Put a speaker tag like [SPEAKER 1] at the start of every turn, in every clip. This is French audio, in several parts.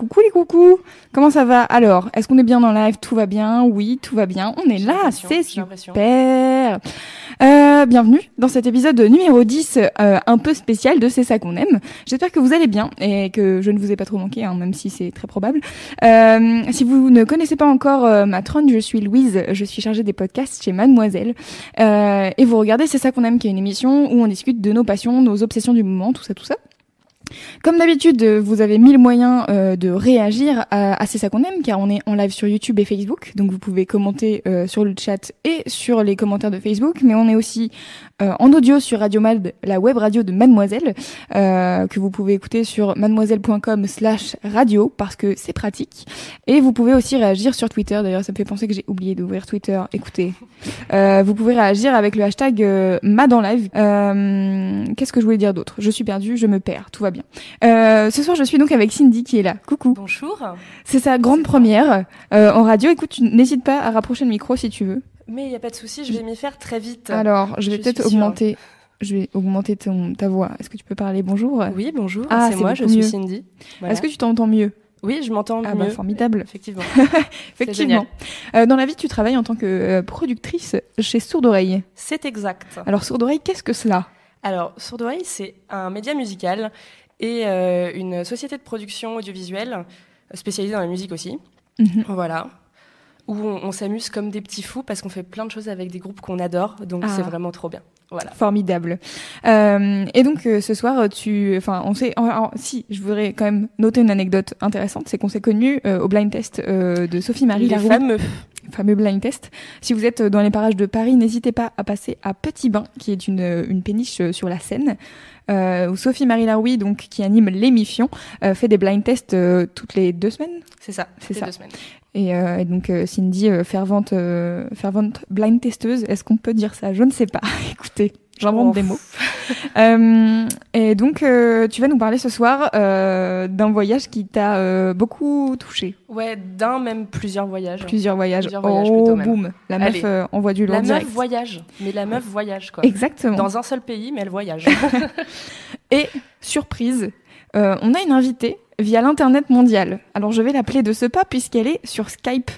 [SPEAKER 1] Coucou les coucous, comment ça va? Alors, est-ce qu'on est bien dans live? Tout va bien? Oui, tout va bien. On est là, c'est super. Euh, bienvenue dans cet épisode numéro 10, euh, un peu spécial de C'est ça qu'on aime. J'espère que vous allez bien et que je ne vous ai pas trop manqué, hein, même si c'est très probable. Euh, si vous ne connaissez pas encore euh, ma trône, je suis Louise, je suis chargée des podcasts chez Mademoiselle. Euh, et vous regardez C'est ça qu'on aime, qui est une émission où on discute de nos passions, nos obsessions du moment, tout ça, tout ça. Comme d'habitude, vous avez mille moyens euh, de réagir à, à C'est ça qu'on aime, car on est en live sur YouTube et Facebook, donc vous pouvez commenter euh, sur le chat et sur les commentaires de Facebook, mais on est aussi euh, en audio sur Radio Mad, la web radio de Mademoiselle, euh, que vous pouvez écouter sur mademoiselle.com slash radio, parce que c'est pratique. Et vous pouvez aussi réagir sur Twitter, d'ailleurs ça me fait penser que j'ai oublié d'ouvrir Twitter, écoutez. Euh, vous pouvez réagir avec le hashtag euh, Mad en live. Qu'est-ce que je voulais dire d'autre? Je suis perdue, je me perds, tout va bien. Euh, ce soir, je suis donc avec Cindy qui est là. Coucou.
[SPEAKER 2] Bonjour.
[SPEAKER 1] C'est sa grande première euh, en radio. Écoute, tu n'hésites pas à rapprocher le micro si tu veux.
[SPEAKER 2] Mais il n'y a pas de souci, je vais m'y faire très vite.
[SPEAKER 1] Alors, je vais peut-être augmenter. Je vais augmenter ton, ta voix. Est-ce que tu peux parler bonjour?
[SPEAKER 2] Oui, bonjour,
[SPEAKER 1] Ah,
[SPEAKER 2] c'est moi, je suis
[SPEAKER 1] mieux.
[SPEAKER 2] Cindy. Voilà.
[SPEAKER 1] Est-ce que tu t'entends mieux?
[SPEAKER 2] Oui, je m'entends
[SPEAKER 1] Ah
[SPEAKER 2] mieux.
[SPEAKER 1] bah formidable.
[SPEAKER 2] Effectivement.
[SPEAKER 1] Effectivement. Euh, dans la vie, tu travailles en tant que euh, productrice chez Sourde Oreille.
[SPEAKER 2] C'est exact.
[SPEAKER 1] Alors Sourde Oreille, qu'est-ce que cela?
[SPEAKER 2] Alors, Sourde Oreille, c'est un média musical et euh, une société de production audiovisuelle spécialisée dans la musique aussi.
[SPEAKER 1] Mhm.
[SPEAKER 2] Voilà. Où on, on s'amuse comme des petits fous parce qu'on fait plein de choses avec des groupes qu'on adore. Donc,
[SPEAKER 1] Ah.
[SPEAKER 2] c'est vraiment trop bien. Voilà.
[SPEAKER 1] Formidable. Euh, et donc euh, ce soir, tu, enfin, on s'est, alors, si, je voudrais quand même noter une anecdote intéressante, c'est qu'on s'est connus euh, au blind test euh, de Sophie Marie
[SPEAKER 2] Les
[SPEAKER 1] Laroux,
[SPEAKER 2] fameux.
[SPEAKER 1] fameux blind test. Si vous êtes dans les parages de Paris, n'hésitez pas à passer à Petit Bain, qui est une, une péniche euh, sur la Seine, euh, où Sophie Marie Laroui, donc qui anime l'émission, euh, fait des blind tests euh, toutes les deux semaines.
[SPEAKER 2] C'est ça.
[SPEAKER 1] C'est
[SPEAKER 2] les
[SPEAKER 1] ça.
[SPEAKER 2] deux semaines.
[SPEAKER 1] Et, euh, et donc euh, Cindy, euh, fervente, fervente blind testeuse, est-ce qu'on peut dire ça? Je ne sais pas. Écoutez, j'invente
[SPEAKER 2] Oh.
[SPEAKER 1] des mots. Et donc tu vas nous parler ce soir d'un voyage qui t'a beaucoup touché.
[SPEAKER 2] Ouais, d'un, même plusieurs voyages.
[SPEAKER 1] Plusieurs voyages.
[SPEAKER 2] Plusieurs voyages
[SPEAKER 1] oh
[SPEAKER 2] plutôt même.
[SPEAKER 1] boum, la meuf
[SPEAKER 2] Allez.
[SPEAKER 1] envoie du
[SPEAKER 2] La
[SPEAKER 1] direct.
[SPEAKER 2] meuf voyage. Mais la meuf voyage, quoi.
[SPEAKER 1] Exactement.
[SPEAKER 2] Dans un seul pays, mais elle voyage.
[SPEAKER 1] Et surprise, euh, on a une invitée via l'internet mondial. Alors je vais l'appeler de ce pas puisqu'elle est sur Skype.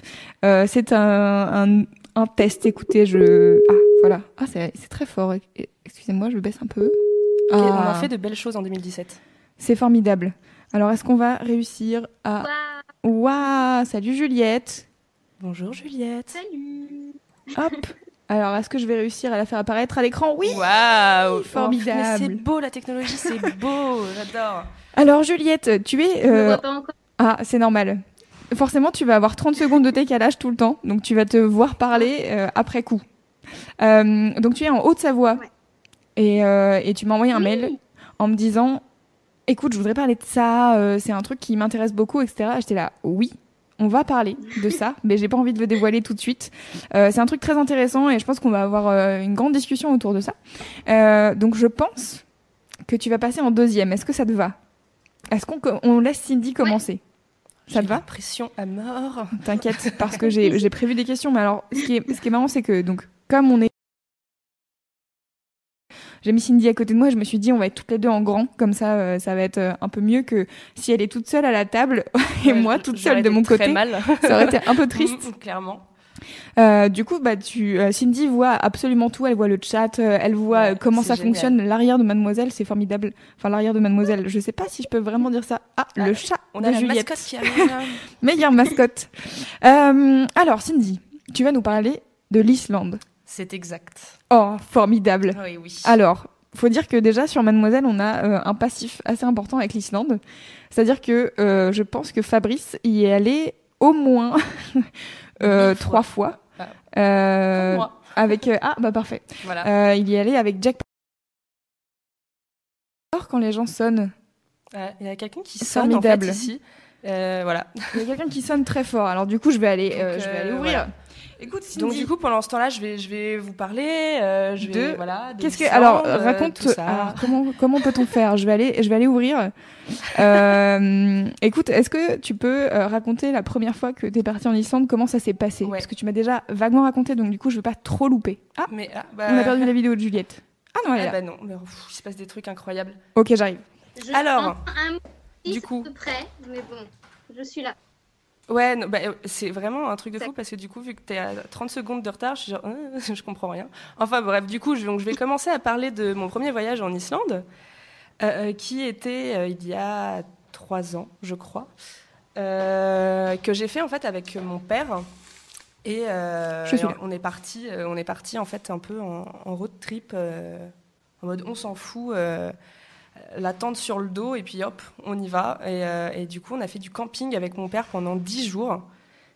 [SPEAKER 1] Euh, c'est un, un, un test. Écoutez, je ah voilà ah c'est c'est très fort. Excusez-moi, je baisse un peu.
[SPEAKER 2] On
[SPEAKER 1] Ah,
[SPEAKER 2] a fait de belles choses en 2017.
[SPEAKER 1] C'est formidable. Alors est-ce qu'on va réussir à Waouh Salut Juliette.
[SPEAKER 2] Bonjour Juliette.
[SPEAKER 1] Hop. Alors est-ce que je vais réussir à la faire apparaître à l'écran? Oui.
[SPEAKER 2] Waouh
[SPEAKER 1] Formidable.
[SPEAKER 2] Mais c'est beau la technologie, c'est beau, j'adore.
[SPEAKER 1] Alors Juliette, tu es
[SPEAKER 3] Je
[SPEAKER 1] euh,
[SPEAKER 3] vois pas encore.
[SPEAKER 1] Ah, c'est normal. Forcément, tu vas avoir 30 secondes de décalage tout le temps, donc tu vas te voir parler euh, après coup. Euh, donc tu es en Haute-Savoie
[SPEAKER 3] Ouais.
[SPEAKER 1] et, euh, et tu m'as envoyé un
[SPEAKER 3] Oui.
[SPEAKER 1] mail en me disant écoute, je voudrais parler de ça, euh, c'est un truc qui m'intéresse beaucoup, etc. J'étais là, oui, on va parler de ça, mais j'ai pas envie de le dévoiler tout de suite. Euh, c'est un truc très intéressant et je pense qu'on va avoir euh, une grande discussion autour de ça. Euh, donc je pense que tu vas passer en deuxième. Est-ce que ça te va? Est-ce qu'on on laisse Cindy commencer? Ça te va?
[SPEAKER 2] Pression à mort.
[SPEAKER 1] T'inquiète, parce que j'ai prévu des questions. Mais alors, ce qui est, ce qui est marrant, c'est que, donc, comme on est. J'ai mis Cindy à côté de moi, je me suis dit, on va être toutes les deux en grand, comme ça, euh, ça va être euh, un peu mieux que si elle est toute seule à la table et
[SPEAKER 2] Ouais,
[SPEAKER 1] moi toute seule de mon côté.
[SPEAKER 2] mal.
[SPEAKER 1] Ça aurait été un peu triste.
[SPEAKER 2] Clairement.
[SPEAKER 1] Euh, du coup, bah, tu, euh, Cindy voit absolument tout. Elle voit le chat, euh, elle voit
[SPEAKER 2] Ouais,
[SPEAKER 1] comment ça
[SPEAKER 2] génial.
[SPEAKER 1] fonctionne. L'arrière de Mademoiselle, c'est formidable. Enfin, l'arrière de Mademoiselle, je sais pas si je peux vraiment dire ça. Ah,
[SPEAKER 2] Ah,
[SPEAKER 1] le chat
[SPEAKER 2] On
[SPEAKER 1] de
[SPEAKER 2] a la
[SPEAKER 1] Juliette.
[SPEAKER 2] mascotte qui arrive.
[SPEAKER 1] Meilleure mascotte. Euh, alors, Cindy, tu vas nous parler de l'Islande.
[SPEAKER 2] C'est exact.
[SPEAKER 1] Oh, formidable.
[SPEAKER 2] Oui, oui.
[SPEAKER 1] Alors, faut dire que déjà sur Mademoiselle, on a euh, un passif assez important avec l'Islande. C'est-à-dire que euh, je pense que Fabrice y est allé au moins euh,
[SPEAKER 2] Mille fois.
[SPEAKER 1] trois fois.
[SPEAKER 2] Ah.
[SPEAKER 1] Euh, avec euh, ah bah parfait.
[SPEAKER 2] Voilà.
[SPEAKER 1] Euh, il y allé avec Jack. Quand les gens sonnent,
[SPEAKER 2] Ouais, Il y a quelqu'un qui sonne en fait
[SPEAKER 1] Formidable.
[SPEAKER 2] ici. Euh, voilà.
[SPEAKER 1] Il y a quelqu'un qui sonne très fort. Alors du coup, je vais aller, euh,
[SPEAKER 2] Donc,
[SPEAKER 1] je vais
[SPEAKER 2] euh,
[SPEAKER 1] aller ouvrir.
[SPEAKER 2] voilà.
[SPEAKER 1] Écoute, Cindy,
[SPEAKER 2] Donc du coup, pendant ce temps-là, je vais, je vais vous parler. euh, je vais,
[SPEAKER 1] De-
[SPEAKER 2] voilà. de
[SPEAKER 1] qu'est-ce que
[SPEAKER 2] l'Islande,
[SPEAKER 1] alors
[SPEAKER 2] euh,
[SPEAKER 1] raconte
[SPEAKER 2] tout ça.
[SPEAKER 1] alors, comment comment peut-on faire? Je vais aller je vais aller ouvrir. Euh, écoute, est-ce que tu peux euh, raconter la première fois que tu es partie en Islande Comment ça s'est passé?
[SPEAKER 2] Ouais.
[SPEAKER 1] Parce que tu m'as déjà vaguement raconté, donc du coup, je veux pas trop louper. Ah,
[SPEAKER 2] Mais ah, bah,
[SPEAKER 1] on a perdu la vidéo de Juliette. Ah non, elle est
[SPEAKER 2] Ah
[SPEAKER 1] là.
[SPEAKER 2] bah non, mais, pff, il se passe des trucs incroyables.
[SPEAKER 1] Ok, j'arrive.
[SPEAKER 3] Je
[SPEAKER 2] Alors,
[SPEAKER 3] un
[SPEAKER 2] du
[SPEAKER 3] à
[SPEAKER 2] coup-
[SPEAKER 3] peu près, mais bon, je suis là.
[SPEAKER 2] Ouais, bah, euh, c'est vraiment un truc de fou parce que du coup, vu que t'es à 30 secondes de retard, je suis genre, euh, je comprends rien. Enfin bref, du coup, je, donc, je vais commencer à parler de mon premier voyage en Islande, euh, qui était euh, il y a trois ans, je crois, que j'ai fait en fait avec mon père. Et,
[SPEAKER 1] Je suis
[SPEAKER 2] et
[SPEAKER 1] là.
[SPEAKER 2] on est parti, on est parti en fait un peu en, en road trip, en mode on s'en fout. La tente sur le dos et puis hop, on y va. Et, euh, et du coup, on a fait du camping avec mon père pendant 10 jours.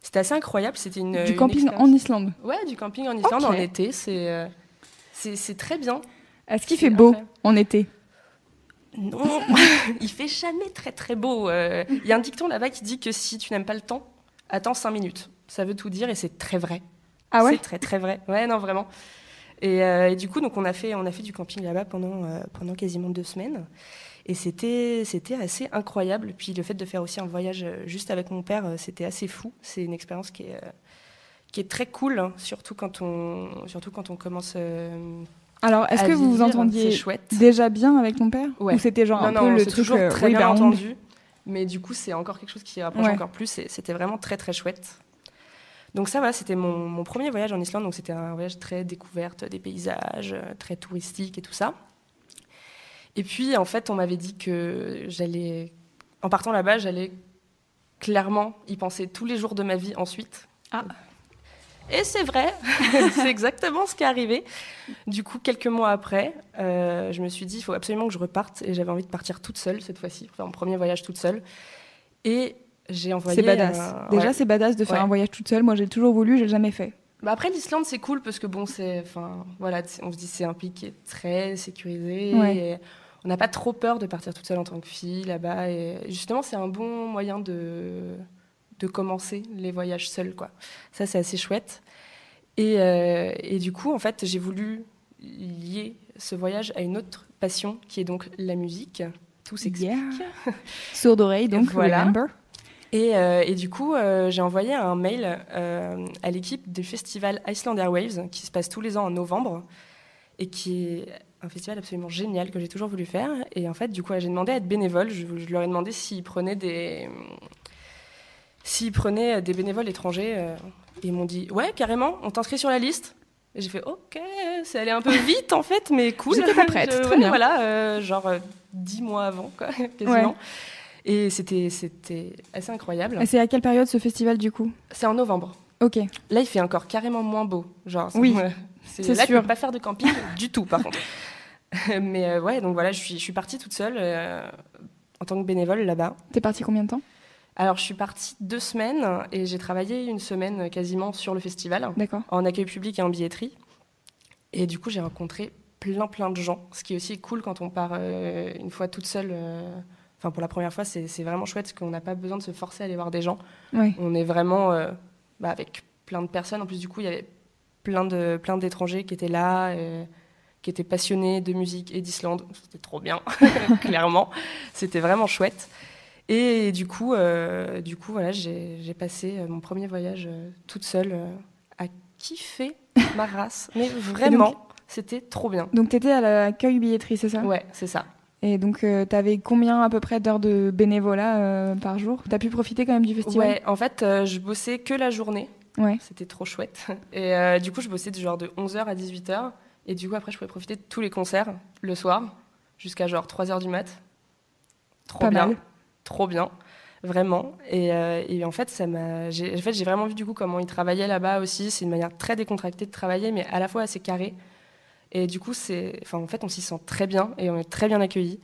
[SPEAKER 2] C'était assez incroyable. C'était une
[SPEAKER 1] Du
[SPEAKER 2] une
[SPEAKER 1] camping
[SPEAKER 2] expérience-
[SPEAKER 1] en Islande.
[SPEAKER 2] Ouais, du camping en Islande en été. C'est euh, c'est c'est très bien.
[SPEAKER 1] Est-ce qu'il fait beau
[SPEAKER 2] incroyable.
[SPEAKER 1] en été?
[SPEAKER 2] Non, il fait jamais très très beau. Euh, Il y a un dicton là-bas qui dit que si tu n'aimes pas le temps, attends 5 minutes. Ça veut tout dire et c'est très vrai.
[SPEAKER 1] Ah ouais?
[SPEAKER 2] C'est très très vrai. Ouais, non, vraiment. Et, euh, et du coup, donc on a fait, on a fait du camping là-bas pendant, euh, pendant quasiment deux semaines. Et c'était, c'était assez incroyable. Puis le fait de faire aussi un voyage euh, juste avec mon père, c'était assez fou. C'est une expérience qui est, qui est très cool, hein, surtout quand on, surtout quand on commence. euh,
[SPEAKER 1] Alors, est-ce que vous vous entendiez déjà bien avec ton père
[SPEAKER 2] Ouais.
[SPEAKER 1] Ou c'était genre
[SPEAKER 2] non,
[SPEAKER 1] un
[SPEAKER 2] non,
[SPEAKER 1] peu
[SPEAKER 2] on
[SPEAKER 1] le truc
[SPEAKER 2] toujours très bien
[SPEAKER 1] rebound
[SPEAKER 2] entendu. Mais du coup, c'est encore quelque chose qui rapproche
[SPEAKER 1] Ouais.
[SPEAKER 2] encore plus. C'était vraiment très, très chouette. Donc ça, voilà, c'était mon, mon premier voyage en Islande. Donc c'était un voyage très découverte des paysages, euh, très touristique et tout ça. Et puis, en fait, on m'avait dit que j'allais, en partant là-bas, j'allais clairement y penser tous les jours de ma vie ensuite.
[SPEAKER 1] Ah.
[SPEAKER 2] Et c'est vrai, c'est exactement ce qui est arrivé. Du coup, quelques mois après, euh, je me suis dit, il faut absolument que je reparte. Et j'avais envie de partir toute seule cette fois-ci, faire mon premier voyage toute seule. Et j'ai envoyé.
[SPEAKER 1] C'est badass.
[SPEAKER 2] un-
[SPEAKER 1] Déjà,
[SPEAKER 2] ouais.
[SPEAKER 1] c'est badass de faire
[SPEAKER 2] Ouais.
[SPEAKER 1] un voyage toute seule. Moi, j'ai toujours voulu, j'ai jamais fait.
[SPEAKER 2] Bah après l'Islande c'est cool parce que bon c'est enfin voilà on se dit c'est un pays qui est très sécurisé
[SPEAKER 1] Ouais.
[SPEAKER 2] et on n'a pas trop peur de partir toute seule en tant que fille là-bas et justement c'est un bon moyen de de commencer les voyages seuls quoi ça c'est assez chouette et, euh, et du coup en fait j'ai voulu lier ce voyage à une autre passion qui est donc la musique tout s'explique
[SPEAKER 1] Yeah. Sourde oreille, donc
[SPEAKER 2] Voilà.
[SPEAKER 1] remember.
[SPEAKER 2] Et, euh, et du coup, euh, j'ai envoyé un mail euh, à l'équipe du festival Iceland Airwaves, qui se passe tous les ans en novembre, et qui est un festival absolument génial que j'ai toujours voulu faire. Et en fait, du coup, j'ai demandé à être bénévole. Je, je leur ai demandé s'ils prenaient des, s'ils prenaient des bénévoles étrangers. euh, et ils m'ont dit, ouais, carrément, on t'inscrit sur la liste. Et j'ai fait, ok, c'est allé un peu vite en fait, mais cool.
[SPEAKER 1] J'étais pas prête,
[SPEAKER 2] Je-
[SPEAKER 1] très
[SPEAKER 2] ouais,
[SPEAKER 1] bien.
[SPEAKER 2] Voilà, euh, genre euh, dix mois avant, quoi, quasiment. Et c'était, assez incroyable.
[SPEAKER 1] Et C'est à quelle période ce festival du coup?
[SPEAKER 2] C'est en novembre.
[SPEAKER 1] Ok.
[SPEAKER 2] Là, il fait encore carrément moins beau. Genre,
[SPEAKER 1] Oui,
[SPEAKER 2] c'est
[SPEAKER 1] c'est
[SPEAKER 2] là
[SPEAKER 1] sûr.
[SPEAKER 2] tu peux pas faire de camping du tout, par contre. Mais euh, ouais, donc voilà, je suis, je suis partie toute seule euh, en tant que bénévole là-bas.
[SPEAKER 1] T'es parti combien de temps?
[SPEAKER 2] Alors, je suis partie deux semaines et j'ai travaillé une semaine euh, quasiment sur le festival
[SPEAKER 1] D'accord.
[SPEAKER 2] en accueil public et en billetterie. Et du coup, j'ai rencontré plein, plein de gens. Ce qui est aussi cool quand on part euh, une fois toute seule. Enfin, pour la première fois, c'est vraiment chouette parce qu'on n'a pas besoin de se forcer à aller voir des gens. On est vraiment euh, bah, avec plein de personnes. En plus, du coup, il y avait plein de plein d'étrangers qui étaient là, euh, qui étaient passionnés de musique et d'Islande. C'était trop bien, clairement. C'était vraiment chouette. Et du coup, euh, du coup, voilà, j'ai passé euh, mon premier voyage toute seule à kiffer ma race. Mais vraiment, c'était trop bien.
[SPEAKER 1] Donc t'étais à l'accueil billetterie, c'est ça?
[SPEAKER 2] Ouais, c'est ça.
[SPEAKER 1] Et donc euh, t'avais combien à peu près d'heures de bénévolat euh, par jour? T'as pu profiter quand même du festival?
[SPEAKER 2] Ouais, en fait, euh, je bossais que la journée.
[SPEAKER 1] Ouais.
[SPEAKER 2] C'était trop chouette. Et euh, du coup, je bossais de genre de 11h à 18h. Et du coup, après, je pouvais profiter de tous les concerts le soir jusqu'à genre 3h du mat. Trop
[SPEAKER 1] Pas
[SPEAKER 2] bien.
[SPEAKER 1] mal.
[SPEAKER 2] Trop bien. Vraiment. Et, et en fait, ça m'a. j'ai- En fait, j'ai vraiment vu du coup comment ils travaillaient là-bas aussi. C'est une manière très décontractée de travailler, mais à la fois assez carrée. Et du coup, c'est. Enfin, en fait, on s'y sent très bien et on est très bien accueillis.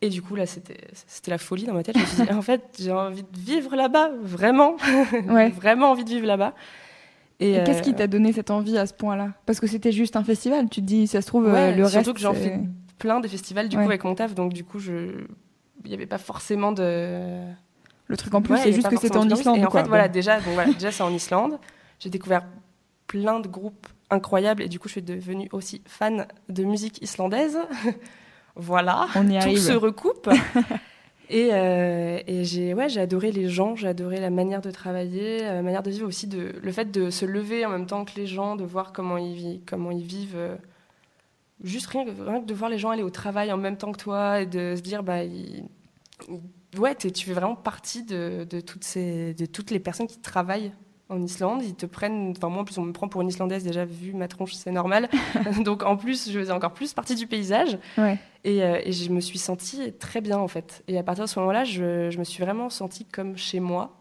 [SPEAKER 2] Et du coup, là, c'était c'était la folie dans ma tête. Je me suis dit, en fait, j'ai envie de vivre là-bas, vraiment.
[SPEAKER 1] Ouais.
[SPEAKER 2] vraiment envie de vivre là-bas. Et,
[SPEAKER 1] Et qu'est-ce qui
[SPEAKER 2] euh,
[SPEAKER 1] t'a donné cette envie à ce point-là? Parce que c'était juste un festival. Tu te dis, ça se trouve, euh,
[SPEAKER 2] Ouais,
[SPEAKER 1] le
[SPEAKER 2] surtout
[SPEAKER 1] reste.
[SPEAKER 2] que j'en fais plein des festivals du
[SPEAKER 1] Ouais.
[SPEAKER 2] coup avec mon taf, donc du coup je il n'y avait pas forcément de.
[SPEAKER 1] Le truc en plus, c'est juste que c'était en Islande.
[SPEAKER 2] Et en
[SPEAKER 1] quoi.
[SPEAKER 2] fait, voilà, déjà, bon, voilà, déjà c'est en Islande. J'ai découvert plein de groupes incroyables et du coup, je suis devenue aussi fan de musique islandaise. voilà,
[SPEAKER 1] On y
[SPEAKER 2] tout
[SPEAKER 1] arrive.
[SPEAKER 2] se recoupe. et euh, et j'ai ouais, j'ai adoré les gens, j'ai adoré la manière de travailler, la manière de vivre aussi, de, le fait de se lever en même temps que les gens, de voir comment ils, vi- comment ils vivent. euh, juste rien, que- rien que de voir les gens aller au travail en même temps que toi et de se dire, bah, ils- ouais, tu fais vraiment partie de, de toutes ces, de toutes les personnes qui travaillent en Islande. Ils te prennent, enfin moi en plus on me prend pour une Islandaise déjà vu ma tronche, c'est normal. Donc en plus je faisais encore plus partie du paysage
[SPEAKER 1] Ouais.
[SPEAKER 2] et, euh, et je me suis sentie très bien en fait. Et à partir de ce moment-là, je, je me suis vraiment sentie comme chez moi.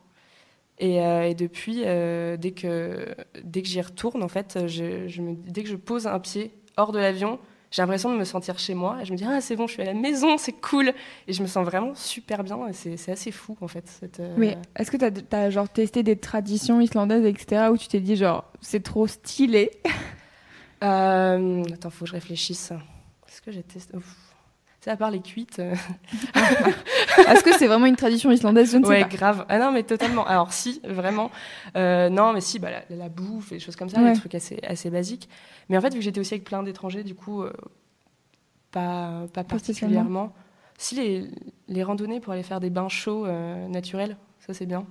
[SPEAKER 2] Et, euh, et depuis, euh, dès que, dès que j'y retourne, en fait, je, je me, dès que je pose un pied hors de l'avion, j'ai l'impression de me sentir chez moi. Et je me dis, ah, c'est bon, je suis à la maison, c'est cool. Et je me sens vraiment super bien. Et c'est c'est assez fou, en fait. Cette, euh,
[SPEAKER 1] Mais est-ce que t'as as, genre testé des traditions islandaises, etc., où tu t'es dit genre c'est trop stylé?
[SPEAKER 2] Euh, attends, faut que je réfléchisse. Est-ce que j'ai testé? Ouf. À part les cuites. euh,
[SPEAKER 1] Est-ce que c'est vraiment une tradition islandaise? Je ne sais
[SPEAKER 2] ouais,
[SPEAKER 1] pas.
[SPEAKER 2] grave. Ah non, mais totalement. Alors si, vraiment. Euh, non, mais si, bah, la, la bouffe et des choses comme ça,
[SPEAKER 1] Ouais.
[SPEAKER 2] des trucs assez, assez basiques. Mais en fait, vu que j'étais aussi avec plein d'étrangers, du coup, euh, pas, pas particulièrement. Si les, les randonnées pour aller faire des bains chauds euh, naturels, ça c'est bien.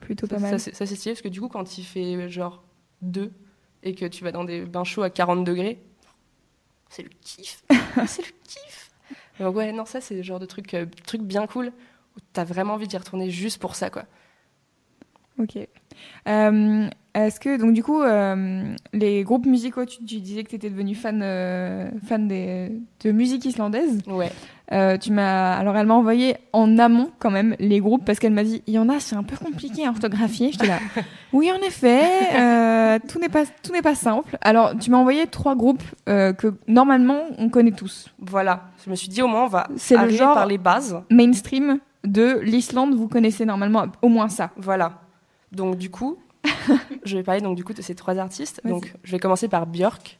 [SPEAKER 1] Plutôt
[SPEAKER 2] Ça,
[SPEAKER 1] pas mal.
[SPEAKER 2] ça, c'est ça, c'est stylé parce que du coup, quand il fait genre 2 et que tu vas dans des bains chauds à 40 degrés, c'est le kiff. c'est le kiff. Donc ouais, non, ça c'est le genre de truc, euh, truc bien cool où t'as vraiment envie d'y retourner juste pour ça, quoi.
[SPEAKER 1] Ok. Euh, Est-ce que, donc du coup, euh, les groupes musicaux, tu, tu disais que tu étais devenu fan, euh, fan des, de musique islandaise.
[SPEAKER 2] Ouais.
[SPEAKER 1] Euh, tu m'as, alors elle m'a envoyé en amont quand même les groupes parce qu'elle m'a dit, il y en a, c'est un peu compliqué à orthographier. J'étais là, oui, en effet, tout n'est pas, tout n'est pas simple. Alors, tu m'as envoyé trois groupes que normalement on connaît tous.
[SPEAKER 2] Voilà. Je me suis dit au moins on va
[SPEAKER 1] C'est le genre-
[SPEAKER 2] par les bases.
[SPEAKER 1] Mainstream de l'Islande, vous connaissez normalement au moins ça.
[SPEAKER 2] Voilà. Donc du coup, je vais parler donc du coup de ces trois artistes. Donc je vais commencer par Björk,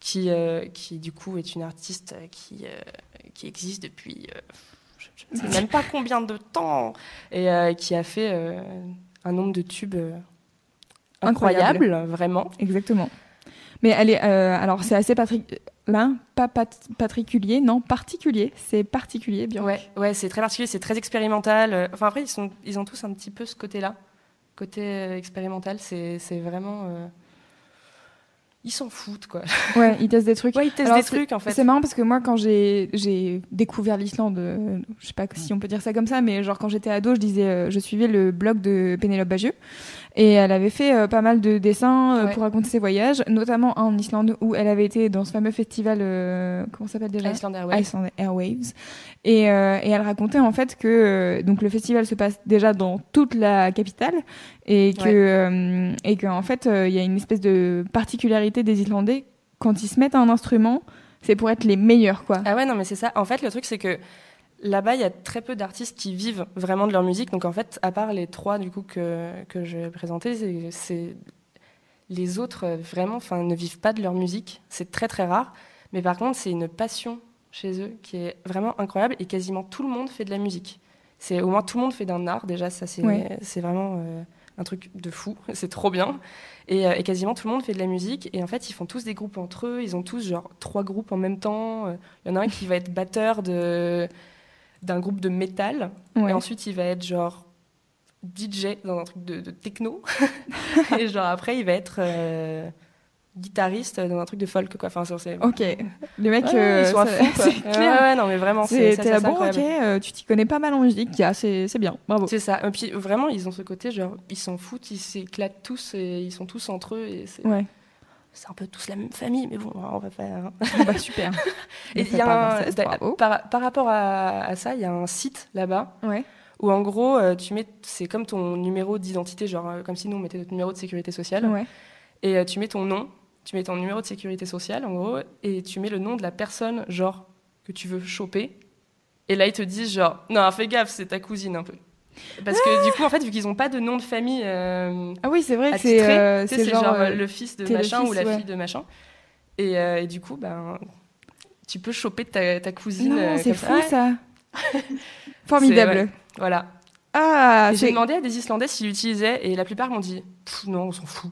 [SPEAKER 2] qui euh, qui du coup est une artiste euh, qui euh, qui existe depuis euh, je, ne sais même pas combien de temps et qui a fait un nombre de tubes
[SPEAKER 1] Incroyable.
[SPEAKER 2] vraiment.
[SPEAKER 1] Exactement. Mais elle est, alors c'est assez patri- là, pas pat- particulier, non, particulier. C'est particulier, bien.
[SPEAKER 2] Ouais, ouais, c'est très particulier, c'est très expérimental. Enfin après ils sont ils ont tous un petit peu ce côté-là, côté euh, expérimental. C'est vraiment euh, ils s'en foutent quoi.
[SPEAKER 1] Ouais, ils testent des trucs.
[SPEAKER 2] Ouais, ils testent
[SPEAKER 1] Alors,
[SPEAKER 2] des trucs en fait.
[SPEAKER 1] C'est marrant parce que moi, quand j'ai j'ai découvert l'Islande, euh, je sais pas si on peut dire ça comme ça, mais genre quand j'étais ado, je disais, euh, je suivais le blog de Pénélope Bagieux et elle avait fait euh, pas mal de dessins euh,
[SPEAKER 2] Ouais.
[SPEAKER 1] pour raconter ses voyages, notamment en Islande où elle avait été dans ce fameux festival, euh, comment s'appelle déjà?
[SPEAKER 2] Iceland Airways.
[SPEAKER 1] Iceland Airwaves. Et, euh, et elle racontait en fait que donc le festival se passe déjà dans toute la capitale et que
[SPEAKER 2] Ouais.
[SPEAKER 1] euh, et que en fait il y a une espèce de particularité des Islandais quand ils se mettent à un instrument, c'est pour être les meilleurs quoi.
[SPEAKER 2] Ah ouais, non, mais c'est ça. En fait, le truc, c'est que là-bas, il y a très peu d'artistes qui vivent vraiment de leur musique. Donc, en fait, à part les trois, du coup, que, que je vais présenter, c'est-. Les autres, vraiment, enfin, ne vivent pas de leur musique. C'est très, très rare. Mais par contre, c'est une passion chez eux qui est vraiment incroyable et quasiment tout le monde fait de la musique. C'est au moins tout le monde fait d'un art. Déjà, ça, c'est c'est vraiment euh, un truc de fou. C'est trop bien. Et, euh, et quasiment tout le monde fait de la musique. Et en fait, ils font tous des groupes entre eux. Ils ont tous genre trois groupes en même temps. Euh, Il y en a un qui va être batteur de d'un groupe de métal.
[SPEAKER 1] Ouais.
[SPEAKER 2] Et ensuite, il va être genre DJ dans un truc de, de techno. et genre après, il va être euh, guitariste dans un truc de folk. Quoi. Enfin, c'est...
[SPEAKER 1] Ok, les mecs,
[SPEAKER 2] Ouais,
[SPEAKER 1] euh,
[SPEAKER 2] ils sont à fond,
[SPEAKER 1] c'est
[SPEAKER 2] Ouais,
[SPEAKER 1] clair.
[SPEAKER 2] ouais, non, mais vraiment, c'est,
[SPEAKER 1] C'est là, ok, euh, tu t'y connais pas mal en musique, yeah, c'est c'est bien, bravo.
[SPEAKER 2] C'est ça. Et puis vraiment, ils ont ce côté, genre, ils s'en foutent, ils s'éclatent tous et ils sont tous entre eux. Et c'est,
[SPEAKER 1] Ouais,
[SPEAKER 2] c'est un peu tous la même famille, mais bon, on va faire.
[SPEAKER 1] bah super.
[SPEAKER 2] Et il y a un- par, par rapport à, à ça, il y a un site là-bas
[SPEAKER 1] Ouais.
[SPEAKER 2] où en gros, euh, tu mets, c'est comme ton numéro d'identité, genre euh, comme si nous on mettait notre numéro de sécurité sociale,
[SPEAKER 1] Ouais.
[SPEAKER 2] et euh, tu mets ton nom, tu mets ton numéro de sécurité sociale en gros, et tu mets le nom de la personne genre que tu veux choper. Et là ils te disent genre non fais gaffe c'est ta cousine un peu. Parce que du coup en fait vu qu'ils ont pas de nom de famille euh,
[SPEAKER 1] Ah oui, c'est vrai que c'est euh, genre,
[SPEAKER 2] genre,
[SPEAKER 1] euh,
[SPEAKER 2] le fils de machin ou la
[SPEAKER 1] ouais.
[SPEAKER 2] fille de machin. Et, euh, et du coup ben tu peux choper ta, ta cousine.
[SPEAKER 1] C'est fou ça. Formidable.
[SPEAKER 2] Ouais, Voilà.
[SPEAKER 1] Ah,
[SPEAKER 2] j'ai demandé à des Islandais s'ils l'utilisaient et la plupart m'ont dit non, on s'en fout.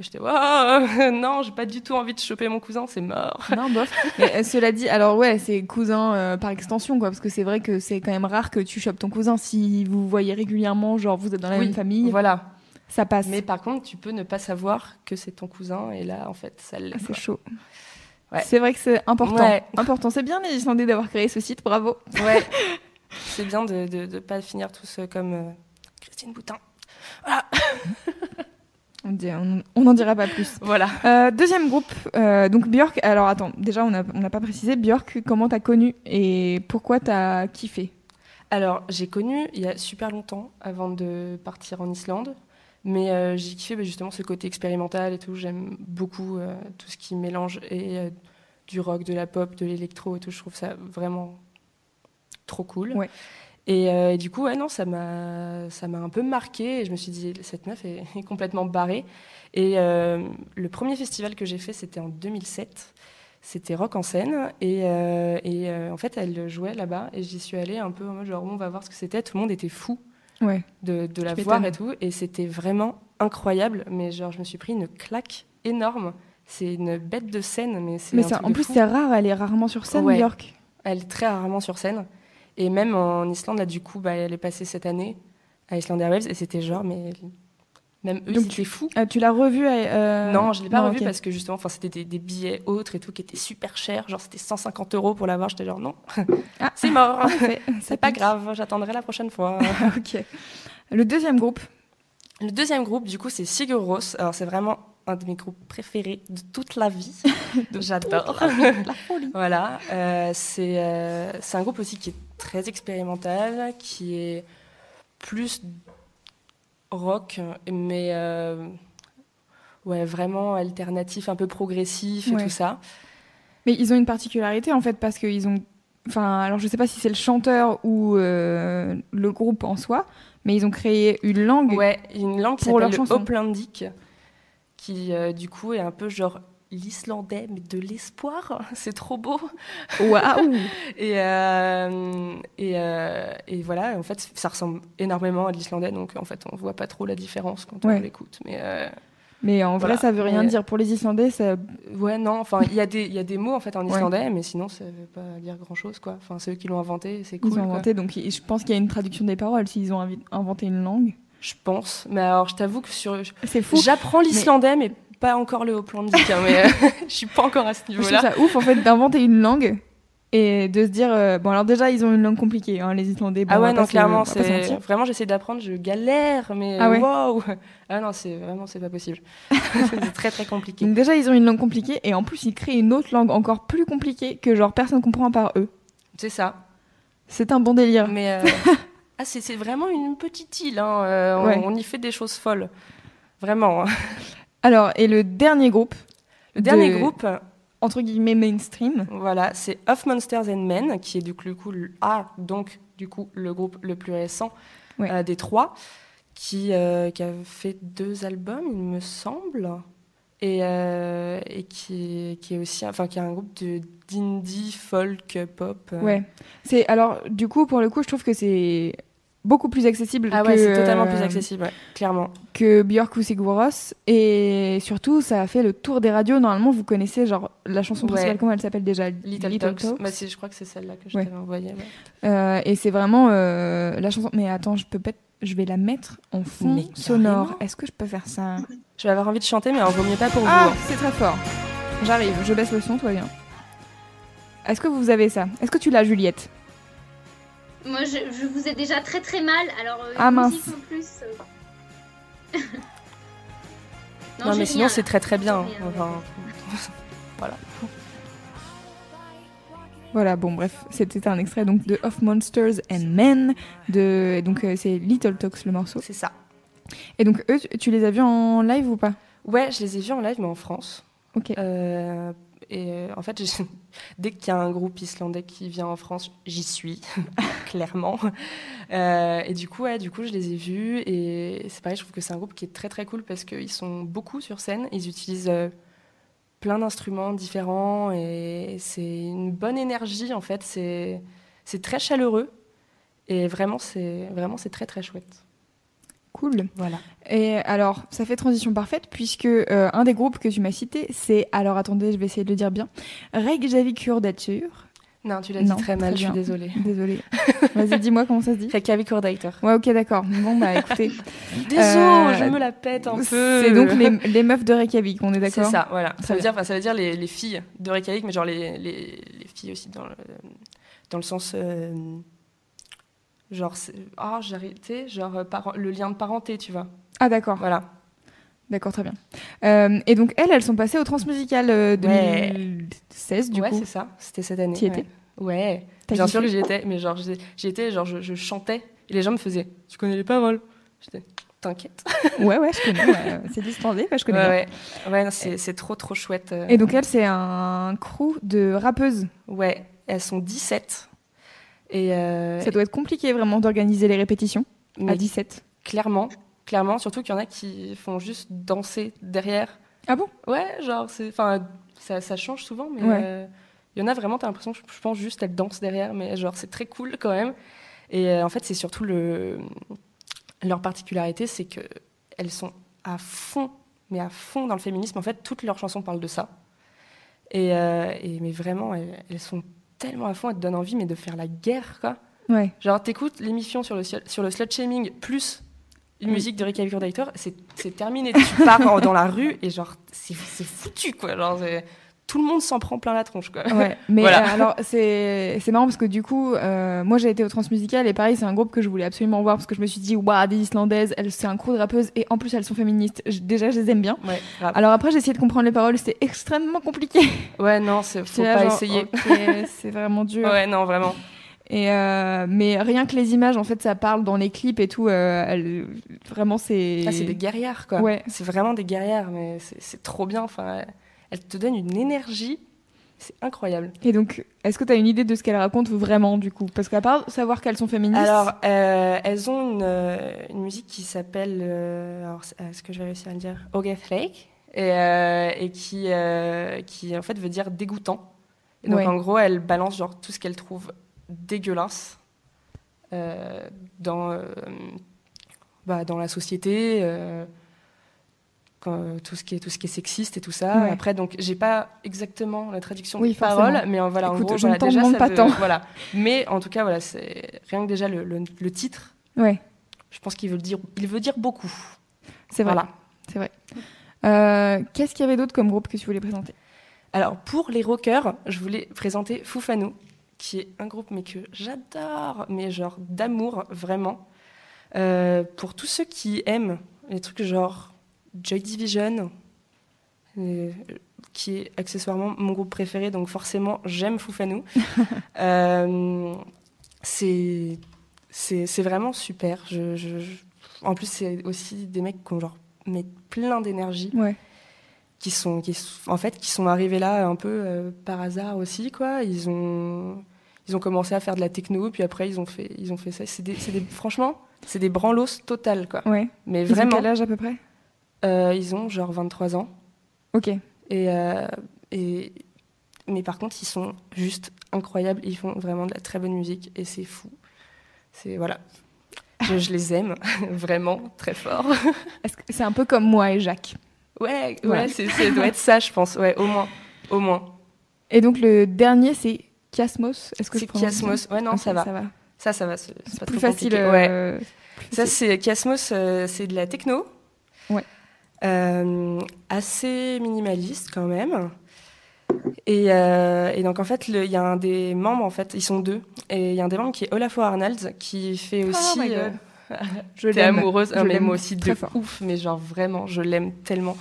[SPEAKER 2] J'étais Waouh, non, j'ai pas du tout envie de choper mon cousin, c'est mort.
[SPEAKER 1] Non, bof. Mais euh, cela dit, alors ouais, c'est cousin euh, par extension, quoi, parce que c'est vrai que c'est quand même rare que tu chopes ton cousin si vous voyez régulièrement, genre vous êtes dans la
[SPEAKER 2] Oui,
[SPEAKER 1] même famille,
[SPEAKER 2] Voilà.
[SPEAKER 1] ça passe.
[SPEAKER 2] Mais par contre, tu peux ne pas savoir que c'est ton cousin et là, en fait, ça l'est.
[SPEAKER 1] Ah, c'est chaud.
[SPEAKER 2] Ouais.
[SPEAKER 1] C'est vrai que c'est important.
[SPEAKER 2] Ouais.
[SPEAKER 1] Important. C'est bien les Islandais d'avoir créé ce site, bravo.
[SPEAKER 2] Ouais. c'est bien de ne pas finir tous euh, comme euh, Christine Boutin.
[SPEAKER 1] On dit- on- on n'en dira pas plus.
[SPEAKER 2] Voilà.
[SPEAKER 1] Euh, deuxième groupe, euh, donc Björk. Alors attends, déjà on n'a on n'a pas précisé Björk. Comment t'as connu et pourquoi t'as kiffé?
[SPEAKER 2] Alors, j'ai connu il y a super longtemps, avant de partir en Islande. Mais euh, j'ai kiffé bah, justement ce côté expérimental et tout. J'aime beaucoup euh, tout ce qui mélange et euh, du rock, de la pop, de l'électro et tout. Je trouve ça vraiment trop cool.
[SPEAKER 1] Ouais.
[SPEAKER 2] Et, euh, et du coup, ouais, non, ça m'a, ça m'a un peu marqué. Et je me suis dit, cette meuf est, est complètement barrée. Et euh, le premier festival que j'ai fait, c'était en 2007. C'était Rock en scène. Et, euh, et en fait, elle jouait là-bas. Et j'y suis allée un peu en mode genre, on va voir ce que c'était. Tout le monde était fou
[SPEAKER 1] Ouais.
[SPEAKER 2] de, de la voir et tout. Et c'était vraiment incroyable. Mais genre, je me suis pris une claque énorme. C'est une bête de scène, mais c'est.
[SPEAKER 1] Mais ça, en plus c'est rare, elle est rarement sur scène
[SPEAKER 2] Ouais.
[SPEAKER 1] Björk.
[SPEAKER 2] Elle est très rarement sur scène. Et même en Islande, là, du coup, bah, elle est passée cette année à Iceland Airwaves. Et c'était genre, mais. Même eux,
[SPEAKER 1] Donc
[SPEAKER 2] ils étaient fous.
[SPEAKER 1] Ah, tu l'as revu euh,
[SPEAKER 2] Non, je l'ai pas
[SPEAKER 1] non,
[SPEAKER 2] revu
[SPEAKER 1] ok.
[SPEAKER 2] parce que justement, c'était des, des billets autres et tout qui étaient super chers. Genre, c'était 150 euros pour l'avoir. J'étais genre, non,
[SPEAKER 1] Ah.
[SPEAKER 2] c'est mort.
[SPEAKER 1] Effet, ça
[SPEAKER 2] c'est pas
[SPEAKER 1] pique.
[SPEAKER 2] grave, j'attendrai la prochaine fois.
[SPEAKER 1] ok. Le deuxième groupe,
[SPEAKER 2] Le deuxième groupe, du coup, c'est Sigur Rós. Alors, c'est vraiment un de mes groupes préférés de toute la vie. J'adore. voilà. euh, c'est euh, c'est un groupe aussi qui est très expérimental, qui est plus rock, mais euh, ouais, vraiment alternatif, un peu progressif et
[SPEAKER 1] Ouais.
[SPEAKER 2] tout ça.
[SPEAKER 1] mais ils ont une particularité en fait parce qu'ils ont. Enfin, alors je sais pas si c'est le chanteur ou euh, le groupe en soi, mais ils ont créé une langue.
[SPEAKER 2] Ouais, une langue qui s'appelle le. Hoplandic, qui euh, du coup est un peu genre l'islandais, mais de l'espoir. C'est trop beau.
[SPEAKER 1] Waouh
[SPEAKER 2] Et, euh, et, euh, et voilà, en fait, ça ressemble énormément à l'islandais, donc en fait, on voit pas trop la différence quand
[SPEAKER 1] Ouais.
[SPEAKER 2] on l'écoute. Mais euh,
[SPEAKER 1] Mais en vrai, ça veut rien
[SPEAKER 2] Mais-
[SPEAKER 1] dire pour les Islandais. Ça...
[SPEAKER 2] ouais, non, enfin, il y, a des- il y a des mots en fait en
[SPEAKER 1] Ouais.
[SPEAKER 2] islandais, mais sinon, ça veut pas dire grand chose, quoi. Enfin, c'est eux qui l'ont inventé, c'est cool.
[SPEAKER 1] Ils ont
[SPEAKER 2] quoi.
[SPEAKER 1] inventé, donc je pense qu'il y a une traduction des paroles s'ils ont inventé une langue.
[SPEAKER 2] Je pense. Mais alors, je t'avoue que sur.
[SPEAKER 1] C'est fou.
[SPEAKER 2] J'apprends l'islandais, mais... pas encore le hoplandique, hein, mais euh, je suis pas encore à ce
[SPEAKER 1] Je trouve
[SPEAKER 2] niveau-là.
[SPEAKER 1] ça ouf en fait d'inventer une langue et de se dire euh, bon alors déjà ils ont une langue compliquée hein, les Islandais. Bon,
[SPEAKER 2] Ah ouais, non, clairement, c'est vraiment j'essaie d'apprendre, je galère, mais
[SPEAKER 1] Ah ouais
[SPEAKER 2] waouh Ah non, c'est vraiment c'est pas possible. c'est très très compliqué.
[SPEAKER 1] Donc déjà ils ont une langue compliquée et en plus ils créent une autre langue encore plus compliquée que genre personne comprend par eux.
[SPEAKER 2] C'est ça.
[SPEAKER 1] C'est un bon délire.
[SPEAKER 2] Mais euh, ah, c'est vraiment une petite île. hein, on,
[SPEAKER 1] Ouais.
[SPEAKER 2] on y fait des choses folles. Vraiment.
[SPEAKER 1] Alors et le dernier groupe,
[SPEAKER 2] Le dernier
[SPEAKER 1] de-
[SPEAKER 2] groupe,
[SPEAKER 1] entre guillemets mainstream,
[SPEAKER 2] voilà, c'est Of Monsters and Men, qui est du coup, le ah, donc du coup le groupe le plus récent
[SPEAKER 1] Ouais.
[SPEAKER 2] euh, des trois, qui, euh, qui a fait deux albums, il me semble, et, euh, et qui, qui est aussi, enfin, qui est un groupe de d'indie folk pop.
[SPEAKER 1] ouais. C'est alors du coup pour le coup je trouve que c'est beaucoup plus accessible
[SPEAKER 2] Ah
[SPEAKER 1] que
[SPEAKER 2] ouais, c'est totalement plus
[SPEAKER 1] euh,
[SPEAKER 2] accessible, ouais, clairement.
[SPEAKER 1] que Björk ou Sigur Rós et surtout ça a fait le tour des radios normalement vous connaissez genre la chanson
[SPEAKER 2] Ouais.
[SPEAKER 1] principale comment elle s'appelle déjà?
[SPEAKER 2] Little, Talks. Bah, je crois que c'est celle-là que je
[SPEAKER 1] Ouais.
[SPEAKER 2] t'avais envoyée. ouais.
[SPEAKER 1] Euh, et c'est vraiment euh, la chanson mais attends je peux peut-être je vais la mettre en fond
[SPEAKER 2] Mais
[SPEAKER 1] sonore est-ce que je peux faire ça?
[SPEAKER 2] Je vais avoir envie de chanter, mais en vaut mieux pas pour
[SPEAKER 1] ah
[SPEAKER 2] vous. hein.
[SPEAKER 1] c'est très fort j'arrive je baisse le son toi bien est-ce que vous avez ça? Est-ce que tu l'as Juliette?
[SPEAKER 3] Moi, je, je vous ai déjà très très mal, alors euh,
[SPEAKER 1] Ah, mince.
[SPEAKER 3] en plus. euh.
[SPEAKER 2] Non, mais sinon, c'est très très bien.
[SPEAKER 3] J'ai rien.
[SPEAKER 2] Enfin, voilà.
[SPEAKER 1] Voilà, bon, bref, c'était un extrait donc de Of Monsters and Men. De, donc, euh, c'est Little Talks le morceau.
[SPEAKER 2] C'est ça.
[SPEAKER 1] Et donc, eux, tu- tu les as vus en live ou pas?
[SPEAKER 2] Ouais, je les ai vus en live, mais en France.
[SPEAKER 1] Ok.
[SPEAKER 2] Euh, et euh, en fait, j'ai- dès qu'il y a un groupe islandais qui vient en France, j'y suis, clairement. Euh, et du coup, du coup, je les ai vus. Et c'est pareil, je trouve que c'est un groupe qui est très très cool parce qu'ils sont beaucoup sur scène. Ils utilisent euh, plein d'instruments différents et c'est une bonne énergie en fait. C'est très chaleureux. Et vraiment, c'est vraiment c'est très très chouette.
[SPEAKER 1] Cool.
[SPEAKER 2] Voilà.
[SPEAKER 1] Et alors, ça fait transition parfaite puisque euh, un des groupes que tu m'as cité, c'est, alors attendez, je vais essayer de le dire bien, Reykjavik Urdatur.
[SPEAKER 2] Non, tu l'as dit très mal,
[SPEAKER 1] très
[SPEAKER 2] je suis désolée.
[SPEAKER 1] Désolée. Vas-y, dis-moi comment ça se dit.
[SPEAKER 2] Reykjavik Urdator.
[SPEAKER 1] Ouais, ok, d'accord. Bon, bah écoutez.
[SPEAKER 2] Désolé,
[SPEAKER 1] Euh,
[SPEAKER 2] je me la pète un peu.
[SPEAKER 1] C'est donc les, les meufs de Reykjavik, on est
[SPEAKER 2] C'est
[SPEAKER 1] d'accord
[SPEAKER 2] ça, voilà. Ça veut, dire, ça veut dire les, les filles de Reykjavik, mais genre les, les, les filles aussi dans le, dans le sens. euh, genre, ah, j'ai arrêté, genre euh, le lien de parenté, tu vois.
[SPEAKER 1] Ah, d'accord.
[SPEAKER 2] Voilà.
[SPEAKER 1] D'accord, très bien. Euh, et donc, elles, elles sont passées au Transmusical euh,
[SPEAKER 2] Ouais.
[SPEAKER 1] 2016, du
[SPEAKER 2] ouais,
[SPEAKER 1] coup.
[SPEAKER 2] c'est ça, c'était cette année.
[SPEAKER 1] T'y
[SPEAKER 2] ouais.
[SPEAKER 1] étais
[SPEAKER 2] Ouais, bien sûr que j'y étais, mais genre, j'y étais, genre, je, je chantais, et les gens me faisaient Tu connais les paroles? J'étais T'inquiète.
[SPEAKER 1] Ouais, ouais, je connais. ouais, c'est ouais, je connais
[SPEAKER 2] Ouais,
[SPEAKER 1] bien.
[SPEAKER 2] ouais. Ouais, c'est trop, trop chouette. euh.
[SPEAKER 1] Et donc, elle, c'est un crew de rappeuses.
[SPEAKER 2] Ouais, elles sont 17. Et euh,
[SPEAKER 1] Ça doit être compliqué, vraiment, d'organiser les répétitions à
[SPEAKER 2] mais
[SPEAKER 1] 17.
[SPEAKER 2] clairement, clairement, surtout qu'il y en a qui font juste danser derrière.
[SPEAKER 1] Ah bon?
[SPEAKER 2] Ouais, genre, c'est, enfin, ça, ça change souvent, mais
[SPEAKER 1] Ouais.
[SPEAKER 2] euh, il y en a vraiment, t'as l'impression je pense juste elles dansent derrière, mais genre, c'est très cool quand même. Et euh, en fait, c'est surtout le, leur particularité, c'est que elles sont à fond, mais à fond dans le féminisme. En fait, toutes leurs chansons parlent de ça. Et, euh, et mais vraiment, elles, elles sont tellement à fond, elles te donnent envie, mais de faire la guerre, quoi.
[SPEAKER 1] Ouais.
[SPEAKER 2] Genre, t'écoutes l'émission sur le, sur le slut shaming plus une
[SPEAKER 1] Oui.
[SPEAKER 2] musique de Reykjavik Urdator, c'est c'est terminé. Tu pars dans la rue et genre, c'est c'est foutu, quoi. Genre, c'est- tout le monde s'en prend plein la tronche, quoi.
[SPEAKER 1] Ouais, mais
[SPEAKER 2] Voilà.
[SPEAKER 1] euh, alors c'est c'est marrant parce que du coup, euh, moi j'ai été au Transmusical et pareil, c'est un groupe que je voulais absolument voir parce que je me suis dit, waouh, des Islandaises, elles c'est un crew de rappeuses et en plus elles sont féministes. Je- déjà, je les aime bien.
[SPEAKER 2] Ouais.
[SPEAKER 1] Alors après, j'ai essayé de comprendre les paroles, c'était extrêmement compliqué.
[SPEAKER 2] ouais non, c'est- faut
[SPEAKER 1] là,
[SPEAKER 2] pas
[SPEAKER 1] genre,
[SPEAKER 2] essayer.
[SPEAKER 1] c'est vraiment dur.
[SPEAKER 2] Ouais, non, vraiment.
[SPEAKER 1] Et euh, mais rien que les images, en fait, ça parle dans les clips et tout. euh, vraiment, c'est.
[SPEAKER 2] Ah, c'est des guerrières, quoi.
[SPEAKER 1] Ouais.
[SPEAKER 2] C'est vraiment des guerrières, mais c'est c'est trop bien. Enfin, elles te donnent une énergie. C'est incroyable.
[SPEAKER 1] Et donc, est-ce que tu as une idée de ce qu'elles racontent vraiment du coup? Parce qu'à part savoir qu'elles sont féministes.
[SPEAKER 2] Alors, euh, elles ont une, euh, une musique qui s'appelle, euh, alors, est-ce que je vais réussir à le dire, Ogethlake, et, euh, et qui, qui en fait veut dire dégoûtant. Et donc
[SPEAKER 1] Ouais.
[SPEAKER 2] en gros, elle balance genre tout ce qu'elle trouve dégueulasse dans, bah, dans la société. Euh, quand- tout ce qui est tout ce qui est sexiste et tout ça.
[SPEAKER 1] Ouais.
[SPEAKER 2] Après, donc, j'ai pas exactement la traduction
[SPEAKER 1] Oui,
[SPEAKER 2] des paroles,
[SPEAKER 1] forcément.
[SPEAKER 2] mais euh, voilà, en gros,
[SPEAKER 1] je
[SPEAKER 2] voilà, déjà, ça
[SPEAKER 1] pas tant.
[SPEAKER 2] Voilà. Mais en tout cas, voilà, c'est rien que déjà le, le- le titre.
[SPEAKER 1] Ouais,
[SPEAKER 2] Je pense qu'il veut dire, il veut dire beaucoup.
[SPEAKER 1] c'est vrai.
[SPEAKER 2] Voilà.
[SPEAKER 1] C'est vrai. Euh, Qu'est-ce qu'il y avait d'autre comme groupe que tu voulais présenter?
[SPEAKER 2] Alors pour les rockers, je voulais présenter Foufanou, qui est un groupe mais que j'adore, mais genre d'amour vraiment. Euh, pour tous ceux qui aiment les trucs genre Joy Division, euh, qui est accessoirement mon groupe préféré, donc forcément j'aime Foufanou. Euh, c'est vraiment super. Je, je- je- En plus c'est aussi des mecs qui ont genre mais plein d'énergie
[SPEAKER 1] Ouais.
[SPEAKER 2] qui sont, qui, en fait, qui sont arrivés là un peu euh, par hasard aussi, quoi. Ils ont, ils ont commencé à faire de la techno, puis après ils ont fait, ils ont fait ça. C'est des, c'est des- franchement, c'est des branlos total, quoi.
[SPEAKER 1] Ouais.
[SPEAKER 2] Mais
[SPEAKER 1] Ils ont
[SPEAKER 2] vraiment,
[SPEAKER 1] quel âge à peu près?
[SPEAKER 2] Ils ont genre 23 ans.
[SPEAKER 1] Ok.
[SPEAKER 2] Et, euh, et, mais par contre, ils sont juste incroyables. Ils font vraiment de la très bonne musique et c'est fou. C'est voilà. Je, je les aime vraiment très fort.
[SPEAKER 1] C'est un peu comme moi et Jacques?
[SPEAKER 2] Ouais, ouais, c'est, ça doit être ça, je pense. Ouais, au moins, au moins.
[SPEAKER 1] Et donc le dernier c'est Kiasmos. Est-ce que
[SPEAKER 2] C'est Kiasmos. Ouais, non, ça va.
[SPEAKER 1] Ça va.
[SPEAKER 2] Ça, ça va. C'est, pas
[SPEAKER 1] plus
[SPEAKER 2] trop
[SPEAKER 1] facile.
[SPEAKER 2] compliqué. Ouais.
[SPEAKER 1] euh,
[SPEAKER 2] Ça, c'est Kiasmos, euh, c'est de la techno.
[SPEAKER 1] Ouais.
[SPEAKER 2] Euh, assez minimaliste quand même. Et, euh, et donc en fait, il y a un des membres, en fait, ils sont deux. Et il y a un des membres qui est Olafur Arnalds, qui fait aussi.
[SPEAKER 1] Oh my God.
[SPEAKER 2] euh,
[SPEAKER 1] Je l'aime.
[SPEAKER 2] amoureuse,
[SPEAKER 1] Je
[SPEAKER 2] mais
[SPEAKER 1] l'aime
[SPEAKER 2] moi aussi
[SPEAKER 1] très
[SPEAKER 2] de
[SPEAKER 1] fort.
[SPEAKER 2] ouf, mais genre vraiment, je l'aime tellement.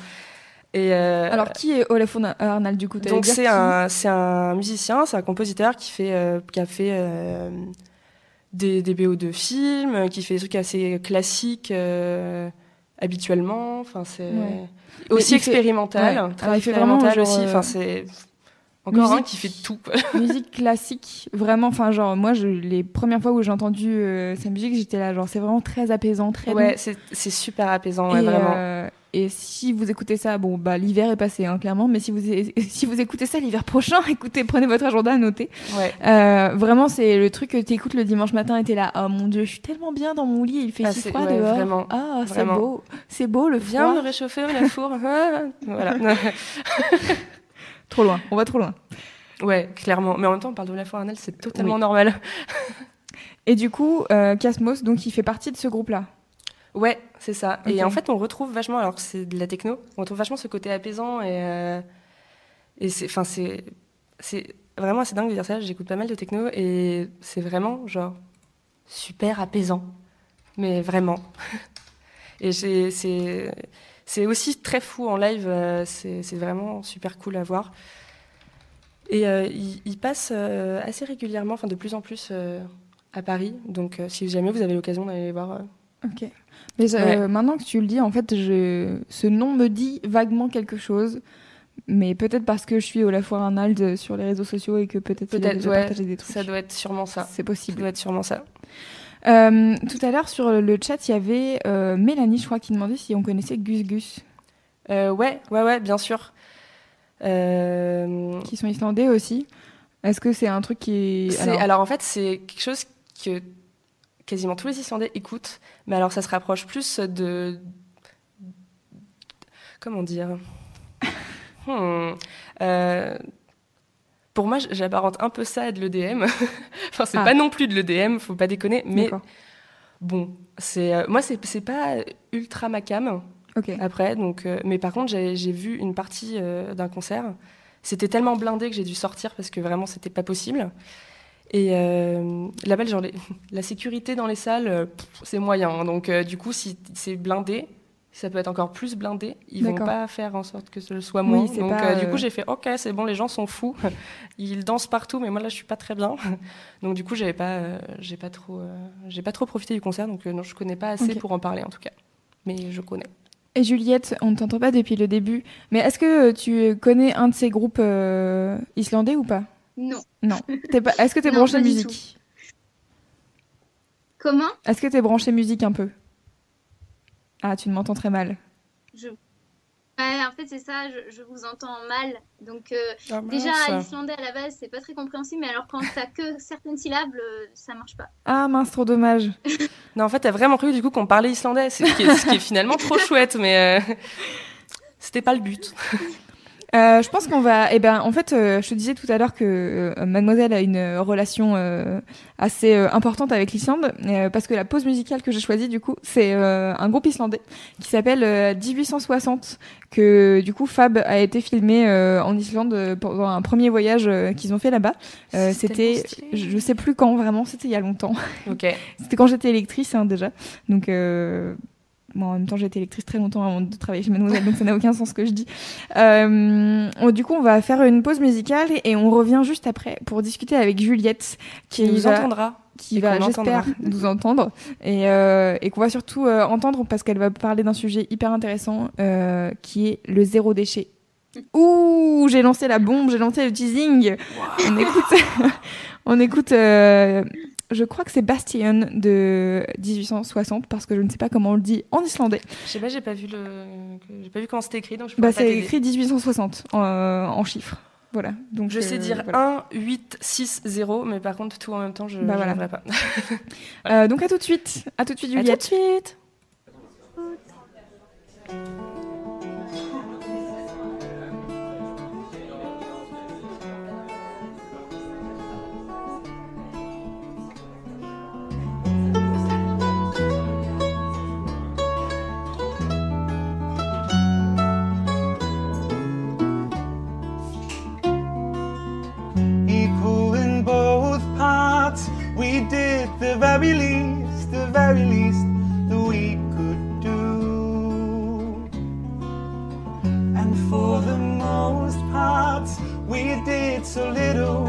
[SPEAKER 2] Et euh,
[SPEAKER 1] Alors qui est Olafur Arnald du coup
[SPEAKER 2] donc c'est un, c'est un musicien, c'est un compositeur qui fait, euh, qui a fait euh, des, des BO de films, qui fait des trucs assez classiques euh, habituellement. Enfin c'est
[SPEAKER 1] Ouais.
[SPEAKER 2] aussi
[SPEAKER 1] Mais il fait-
[SPEAKER 2] expérimental,
[SPEAKER 1] ouais.
[SPEAKER 2] très
[SPEAKER 1] Alors, il fait vraiment
[SPEAKER 2] expérimental
[SPEAKER 1] genre,
[SPEAKER 2] aussi. Enfin
[SPEAKER 1] euh,
[SPEAKER 2] c'est encore un
[SPEAKER 1] musique-
[SPEAKER 2] qui fait tout.
[SPEAKER 1] musique classique, vraiment. Enfin, genre, moi, je, les premières fois où j'ai entendu euh, sa musique, j'étais là, genre, c'est vraiment très apaisant, très
[SPEAKER 2] Ouais, c'est c'est super apaisant, ouais, vraiment.
[SPEAKER 1] euh, Et si vous écoutez ça, bon, bah, l'hiver est passé, hein, clairement. Mais si vous, si vous écoutez ça l'hiver prochain, écoutez, prenez votre agenda, notez.
[SPEAKER 2] Ouais.
[SPEAKER 1] Euh, vraiment, c'est le truc que tu écoutes le dimanche matin et t'es là, oh mon dieu, je suis tellement bien dans mon lit, il fait
[SPEAKER 2] Ah,
[SPEAKER 1] si froid
[SPEAKER 2] ouais,
[SPEAKER 1] dehors.
[SPEAKER 2] vraiment,
[SPEAKER 1] ah, c'est beau, c'est beau le
[SPEAKER 2] Viens
[SPEAKER 1] froid.
[SPEAKER 2] me réchauffer la four. Voilà.
[SPEAKER 1] Trop loin, on va trop loin.
[SPEAKER 2] ouais, clairement. Mais en même temps, on parle de la anale, c'est totalement
[SPEAKER 1] Oui.
[SPEAKER 2] normal.
[SPEAKER 1] Et du coup, euh, Casmos, donc il fait partie de ce groupe-là.
[SPEAKER 2] Ouais, c'est ça. Et en fait, on retrouve vachement, alors c'est de la techno, on retrouve vachement ce côté apaisant et, euh, et c'est, enfin, c'est, c'est vraiment assez dingue de dire ça. J'écoute pas mal de techno et c'est vraiment genre super apaisant, mais vraiment. Et c'est, c'est, c'est aussi très fou en live. euh, C'est, c'est vraiment super cool à voir. Et euh, il, il passe euh, assez régulièrement, enfin de plus en plus à Paris. Donc, si jamais vous avez l'occasion d'aller les voir.
[SPEAKER 1] Ok. Mais euh,
[SPEAKER 2] Ouais.
[SPEAKER 1] maintenant que tu le dis, en fait, je... ce nom me dit vaguement quelque chose. Mais peut-être parce que je suis au La Foire Arnold sur les réseaux sociaux et que peut-être il a
[SPEAKER 2] Peut-être,
[SPEAKER 1] déjà
[SPEAKER 2] ouais,
[SPEAKER 1] partagé des trucs.
[SPEAKER 2] Ça doit être sûrement ça.
[SPEAKER 1] C'est
[SPEAKER 2] Ça
[SPEAKER 1] possible.
[SPEAKER 2] doit être sûrement ça.
[SPEAKER 1] Euh, tout à l'heure, sur le chat, il y avait euh, Mélanie, je crois, qui demandait si on connaissait Gus Gus,
[SPEAKER 2] Euh, ouais, ouais, ouais, bien sûr. Euh,
[SPEAKER 1] qui sont islandais aussi. Est-ce que c'est un truc qui est.
[SPEAKER 2] c'est- alors... en fait, c'est quelque chose que quasiment tous les Islandais écoutent, mais alors ça se rapproche plus de. Comment dire? Hmm, euh, Pour moi, j'apparente un peu ça à de l'EDM. enfin, c'est
[SPEAKER 1] Ah.
[SPEAKER 2] pas non plus de l'EDM, faut pas déconner, mais bon, c'est euh, moi, c'est pas ultra ma cam.
[SPEAKER 1] Ok.
[SPEAKER 2] après. Donc, euh, mais par contre, j'ai j'ai vu une partie euh, d'un concert. C'était tellement blindé que j'ai dû sortir parce que vraiment, c'était pas possible. Et euh, là-bas, genre, les- la sécurité dans les salles, euh, c'est moyen. hein. Donc, euh, du coup, si c'est blindé, ça peut être encore plus blindé. Ils vont pas faire en sorte que ce soit moins. Donc,
[SPEAKER 1] pas,
[SPEAKER 2] euh, du coup, j'ai fait OK, c'est bon, les gens sont fous. Ils dansent partout, mais moi là, je suis pas très bien. Donc, du coup, j'avais pas, j'ai pas trop, j'ai pas trop profité du concert. Donc, non, je connais pas assez pour en parler en tout cas. Mais je connais.
[SPEAKER 1] Et Juliette, on ne t'entend pas depuis le début. Mais est-ce que tu connais un de ces groupes islandais ou pas?
[SPEAKER 3] Non.
[SPEAKER 1] Non. T'es pas... Est-ce que t'es
[SPEAKER 3] Non,
[SPEAKER 1] branché musique
[SPEAKER 3] Comment?
[SPEAKER 1] Est-ce que t'es branché musique un peu? Ah, tu m'entends très mal.
[SPEAKER 3] je... Ouais, en fait, c'est ça, je, je vous entends mal. Donc, euh,
[SPEAKER 2] Ah,
[SPEAKER 3] déjà, l'islandais à la base, c'est pas très compréhensible, mais alors quand t'as que certaines syllabes, euh, ça marche pas.
[SPEAKER 1] Ah mince, trop dommage.
[SPEAKER 2] Non, en fait, t'as vraiment cru du coup qu'on parlait islandais, ce qui est, ce qui est finalement trop chouette, mais euh, c'était pas le but.
[SPEAKER 1] Euh, je pense qu'on va. Eh ben, en fait, euh, je te disais tout à l'heure que euh, Mademoiselle a une euh, relation euh, assez euh, importante avec l'Islande, euh, parce que la pause musicale que j'ai choisie, du coup, c'est euh, un groupe islandais qui s'appelle euh, 1860, que du coup Fab a été filmé euh, en Islande pendant un premier voyage euh, qu'ils ont fait là-bas. Euh, c'était, je sais plus quand vraiment, c'était il y a longtemps.
[SPEAKER 2] Ok.
[SPEAKER 1] C'était quand j'étais électrice hein, déjà. Donc, bon, en même temps, j'ai été électrice très longtemps avant de travailler chez Mademoiselle, donc ça n'a aucun sens ce que je dis. Euh, on- du coup, on va faire une pause musicale et on revient juste après pour discuter avec Juliette, qui
[SPEAKER 2] Qui nous
[SPEAKER 1] va,
[SPEAKER 2] entendra.
[SPEAKER 1] qui va j'espère, nous entendre et, euh, et qu'on va surtout euh, entendre parce qu'elle va parler d'un sujet hyper intéressant qui est le zéro déchet. Ouh, j'ai lancé la bombe, j'ai lancé le teasing. On écoute, on écoute. Je crois que c'est Bastion de 1860 parce que je ne sais pas comment on le dit en islandais.
[SPEAKER 2] Je sais pas, j'ai pas vu le, j'ai pas vu comment c'était écrit, donc je
[SPEAKER 1] Bah, c'est écrit 1860 en, en chiffres. Voilà. Donc
[SPEAKER 2] Je sais
[SPEAKER 1] euh,
[SPEAKER 2] dire
[SPEAKER 1] voilà.
[SPEAKER 2] 1, 8, 6, 0, mais par contre tout en même temps, je
[SPEAKER 1] Bah, voilà.
[SPEAKER 2] pas.
[SPEAKER 1] Euh, donc à tout de suite. À tout de suite,
[SPEAKER 2] À tout
[SPEAKER 1] Juliette.
[SPEAKER 2] de suite.
[SPEAKER 4] The very least, the very least that we could do. And for the most part, we did so little,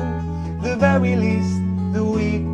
[SPEAKER 4] the very least that we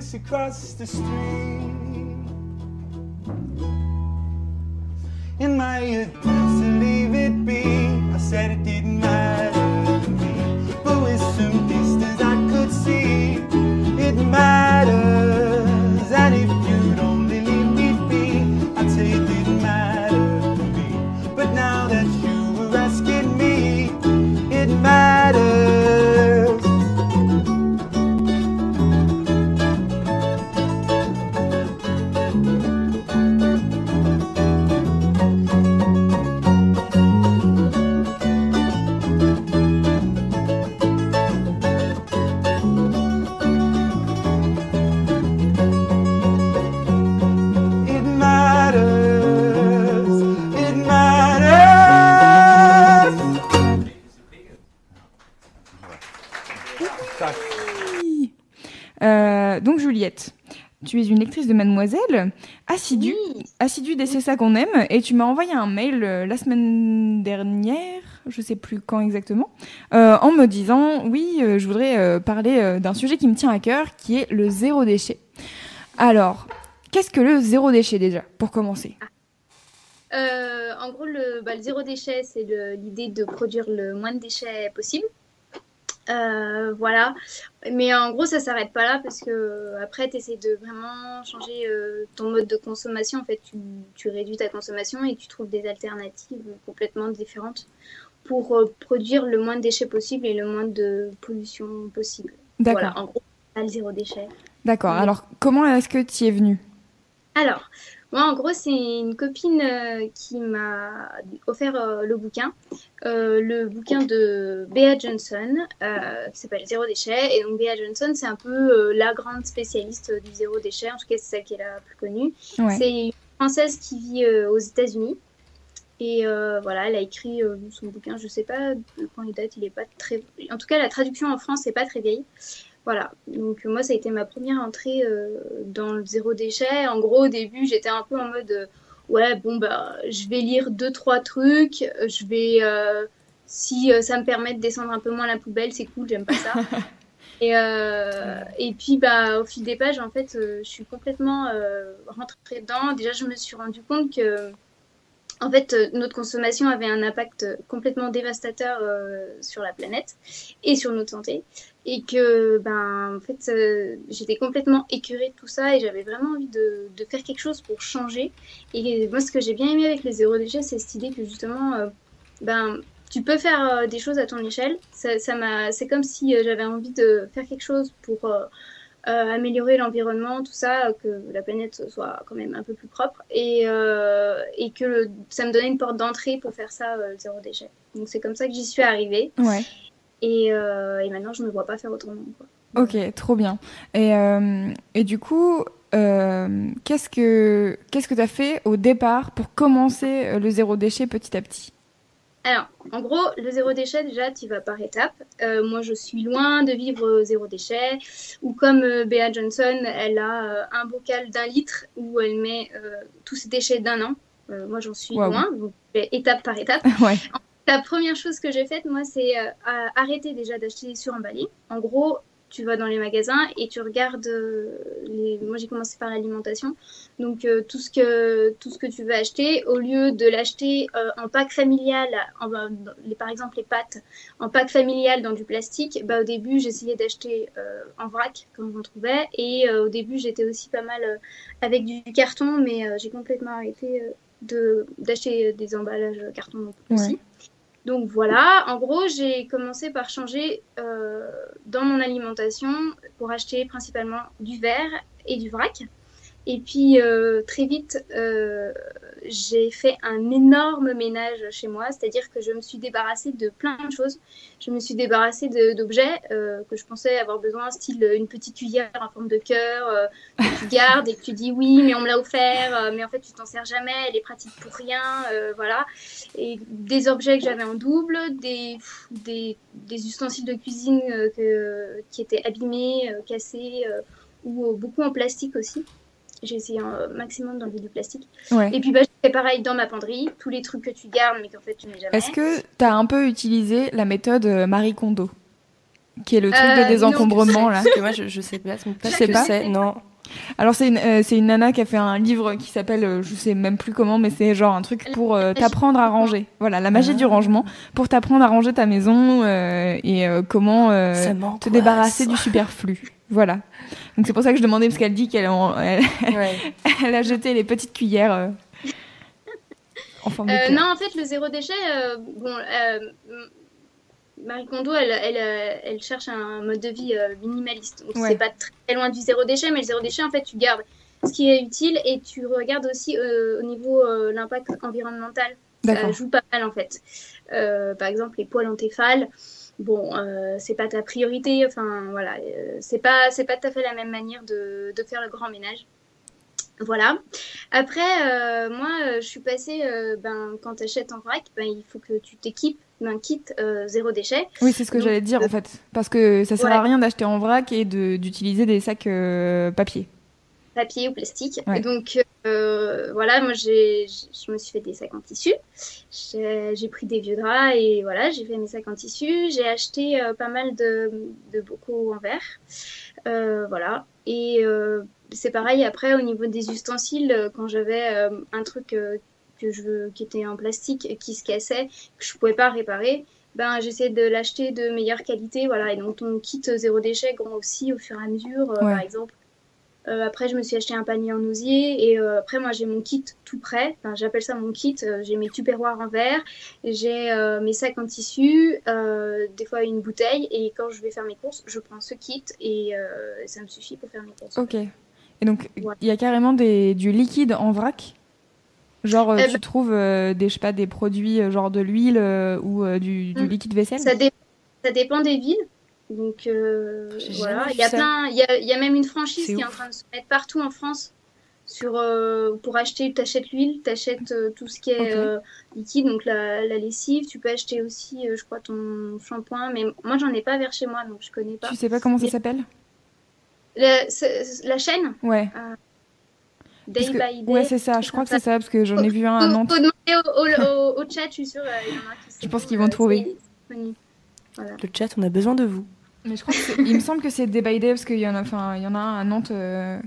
[SPEAKER 4] across the street. In my attempts to leave it be, I said it
[SPEAKER 1] Mademoiselle, assidue, assidue des C'est ça qu'on aime, et tu m'as envoyé un mail euh, la semaine dernière, je sais plus quand exactement, euh, en me disant oui, euh, je voudrais parler d'un sujet qui me tient à cœur, qui est le zéro déchet. Alors, qu'est-ce que le zéro déchet déjà, pour commencer?
[SPEAKER 3] En gros, le, bah, le zéro déchet, c'est l'idée de produire le moins de déchets possible. Euh, voilà. Mais en gros, ça s'arrête pas là parce que après, tu essaies de vraiment changer euh, ton mode de consommation. En fait, tu, tu réduis ta consommation et tu trouves des alternatives complètement différentes pour euh, produire le moins de déchets possible et le moins de pollution possible.
[SPEAKER 1] D'accord.
[SPEAKER 3] Voilà, en gros, ça, le zéro déchet.
[SPEAKER 1] D'accord. Alors, comment est-ce que tu y es venue
[SPEAKER 3] Alors, moi, en gros, c'est une copine euh, qui m'a offert euh, le bouquin, Euh, le bouquin de Bea Johnson, qui s'appelle Zéro déchet. Et donc, Bea Johnson, c'est un peu la grande spécialiste du zéro déchet, en tout cas, c'est celle qui est la plus connue.
[SPEAKER 1] Ouais.
[SPEAKER 3] C'est une Française qui vit aux États-Unis. Et euh, voilà, elle a écrit euh, son bouquin, je sais pas quand il date, il est pas très. En tout cas, la traduction en France, c'est pas très vieille. Voilà, donc euh, moi ça a été ma première entrée euh, dans le zéro déchet. En gros, au début, j'étais un peu en mode euh, ouais, bon bah je vais lire deux trois trucs, je vais euh, si ça me permet de descendre un peu moins la poubelle, c'est cool, j'aime pas ça. Et, et puis bah au fil des pages, en fait, je suis complètement rentrée dedans. Déjà, je me suis rendu compte que en fait, euh, notre consommation avait un impact complètement dévastateur euh, sur la planète et sur notre santé. Et que, ben, en fait, euh, j'étais complètement écœurée de tout ça et j'avais vraiment envie de, faire quelque chose pour changer. Et moi, ce que j'ai bien aimé avec les zéro déchets, c'est cette idée que justement, euh, ben, tu peux faire euh, des choses à ton échelle. Ça, c'est comme si euh, j'avais envie de faire quelque chose pour euh, euh, améliorer l'environnement, tout ça, euh, que la planète soit quand même un peu plus propre et, euh, et que le- ça me donnait une porte d'entrée pour faire ça, euh, le zéro déchet. Donc c'est comme ça que j'y suis arrivée
[SPEAKER 1] Ouais.
[SPEAKER 3] et, euh, et maintenant je me vois pas faire autrement. Quoi.
[SPEAKER 1] Ok, trop bien. Et, euh, et du coup, euh, qu'est-ce que qu'est-ce que tu as fait au départ pour commencer euh, le zéro déchet petit à petit?
[SPEAKER 3] Alors, en gros, le zéro déchet, déjà, tu vas par étapes. Euh, moi, je suis loin de vivre euh, zéro déchet. Ou comme euh, Bea Johnson, elle a euh, un bocal d'un litre où elle met tous ses déchets d'un an. Moi, j'en suis loin, donc étape par étape.
[SPEAKER 1] Ouais.
[SPEAKER 3] La première chose que j'ai faite, moi, c'est arrêter déjà d'acheter des suremballés. En gros, tu vas dans les magasins et tu regardes euh, les. Moi, j'ai commencé par l'alimentation. Donc, euh, tout, ce que, tout ce que tu veux acheter, au lieu de l'acheter euh, en pack familial, en, les, par exemple les pâtes, en pack familial dans du plastique, bah, au début, j'essayais d'acheter euh, en vrac, comme j'en trouvais. Et au début, j'étais aussi pas mal avec du carton, mais j'ai complètement arrêté de d'acheter des emballages carton aussi.
[SPEAKER 1] Ouais.
[SPEAKER 3] Donc voilà, en gros, j'ai commencé par changer euh, dans mon alimentation pour acheter principalement du verre et du vrac. Et puis euh, très vite, euh, j'ai fait un énorme ménage chez moi, c'est-à-dire que je me suis débarrassée de plein de choses. Je me suis débarrassée d'objets euh, que je pensais avoir besoin, style une petite cuillère en forme de cœur que tu gardes et que tu dis oui, mais on me l'a offert, mais en fait tu t'en sers jamais, elle est pratique pour rien, voilà. Et des objets que j'avais en double, des, ustensiles de cuisine qui étaient abîmés, cassés, ou beaucoup en plastique aussi. J'ai essayé un maximum d'enlever du plastique.
[SPEAKER 1] Ouais.
[SPEAKER 3] Et puis bah, je fais pareil dans ma penderie, tous les trucs que tu gardes mais qu'en fait tu mets jamais.
[SPEAKER 1] Est-ce que tu as un peu utilisé la méthode euh, Marie Kondo? Qui est le truc
[SPEAKER 3] Euh,
[SPEAKER 1] de
[SPEAKER 3] non.
[SPEAKER 1] désencombrement là
[SPEAKER 2] que moi, je, je sais pas,
[SPEAKER 1] sais
[SPEAKER 2] que
[SPEAKER 1] pas
[SPEAKER 2] c'est. Non.
[SPEAKER 1] Alors c'est une, euh, c'est une nana qui a fait un livre qui s'appelle, euh, je sais même plus comment, mais c'est genre un truc pour euh, t'apprendre à ranger. Voilà, la magie du rangement, pour t'apprendre à ranger ta maison euh, et euh, comment euh, te débarrasser du superflu. Voilà. Donc c'est pour ça que je demandais, parce qu'elle dit qu'elle elle,
[SPEAKER 2] Ouais.
[SPEAKER 1] elle a jeté les petites cuillères euh, en forme de
[SPEAKER 3] Euh, non, en fait, le zéro déchet, euh, bon, euh, Marie Kondo, elle, elle, euh, elle cherche un mode de vie euh, minimaliste. Donc,
[SPEAKER 1] Ouais.
[SPEAKER 3] c'est pas très loin du zéro déchet, mais le zéro déchet, en fait, tu gardes ce qui est utile et tu regardes aussi euh, au niveau euh, l'impact environnemental. Ça joue pas mal, en fait. Euh, par exemple, les poils antéphales. Bon, c'est pas ta priorité. Enfin, voilà, c'est pas, c'est pas tout à fait la même manière de, de faire le grand ménage. Voilà. Après, moi, je suis passée, ben, quand tu achètes en vrac, ben, il faut que tu t'équipes d'un kit euh, zéro déchet.
[SPEAKER 1] Oui, c'est ce que j'allais dire en fait. Parce que ça sert
[SPEAKER 3] Ouais.
[SPEAKER 1] à rien d'acheter en vrac et de- d'utiliser des sacs euh, papier.
[SPEAKER 3] papier ou plastique.
[SPEAKER 1] Ouais.
[SPEAKER 3] Et donc, euh, voilà, moi, j'ai, je me suis fait des sacs en tissu. J'ai pris des vieux draps et voilà, j'ai fait mes sacs en tissu. J'ai acheté euh, pas mal de, de bocaux en verre. Euh, voilà. Et euh, c'est pareil, après, au niveau des ustensiles, euh, quand j'avais euh, un truc euh, que je, qui était en plastique et qui se cassait, que je pouvais pas réparer, ben, j'essaie de l'acheter de meilleure qualité. Voilà. Et donc, ton kit zéro déchet grandit aussi au fur et à mesure. Euh,
[SPEAKER 1] Ouais.
[SPEAKER 3] Par exemple, euh, après, je me suis acheté un panier en osier et euh, après, moi, j'ai mon kit tout prêt. Enfin, j'appelle ça mon kit. J'ai mes tupperwares en verre, j'ai euh, mes sacs en tissu, des fois une bouteille. Et quand je vais faire mes courses, je prends ce kit et ça me suffit pour faire mes courses.
[SPEAKER 1] Ok. Et donc, il
[SPEAKER 3] Ouais.
[SPEAKER 1] y a carrément des, du liquide en vrac? Genre, euh,
[SPEAKER 3] Eh
[SPEAKER 1] tu
[SPEAKER 3] ben-
[SPEAKER 1] trouves euh, des, je sais pas, des produits euh, genre de l'huile euh, ou euh, du, du
[SPEAKER 3] Mm.
[SPEAKER 1] liquide vaisselle
[SPEAKER 3] Ça, dé- ça dépend des villes. Donc voilà, il y a plein, il y a, il y a même une franchise qui est en train de se mettre partout en France sur pour acheter, t'achètes l'huile, t'achètes tout ce qui est liquide, donc la, la lessive. Tu peux acheter aussi, je crois, ton shampoing, mais moi j'en ai pas vers chez moi, donc je connais pas.
[SPEAKER 1] Tu sais pas comment ça s'appelle?
[SPEAKER 3] La chaîne?
[SPEAKER 1] Ouais.
[SPEAKER 3] Day
[SPEAKER 1] que-
[SPEAKER 3] by Day.
[SPEAKER 1] ouais, c'est ça. Je crois que c'est ça parce que j'en ai vu un à
[SPEAKER 3] Faut,
[SPEAKER 1] Nantes.
[SPEAKER 3] faut demander au, au- au- au chat, je suis sûre, euh, il y en a qui
[SPEAKER 1] Je pense
[SPEAKER 3] sont,
[SPEAKER 1] qu'ils vont
[SPEAKER 3] euh,
[SPEAKER 1] trouver.
[SPEAKER 2] Le chat, on a besoin de vous.
[SPEAKER 1] Mais je crois que il me semble que c'est Day by Day parce qu'il y en a, enfin, il y en a un à Nantes euh,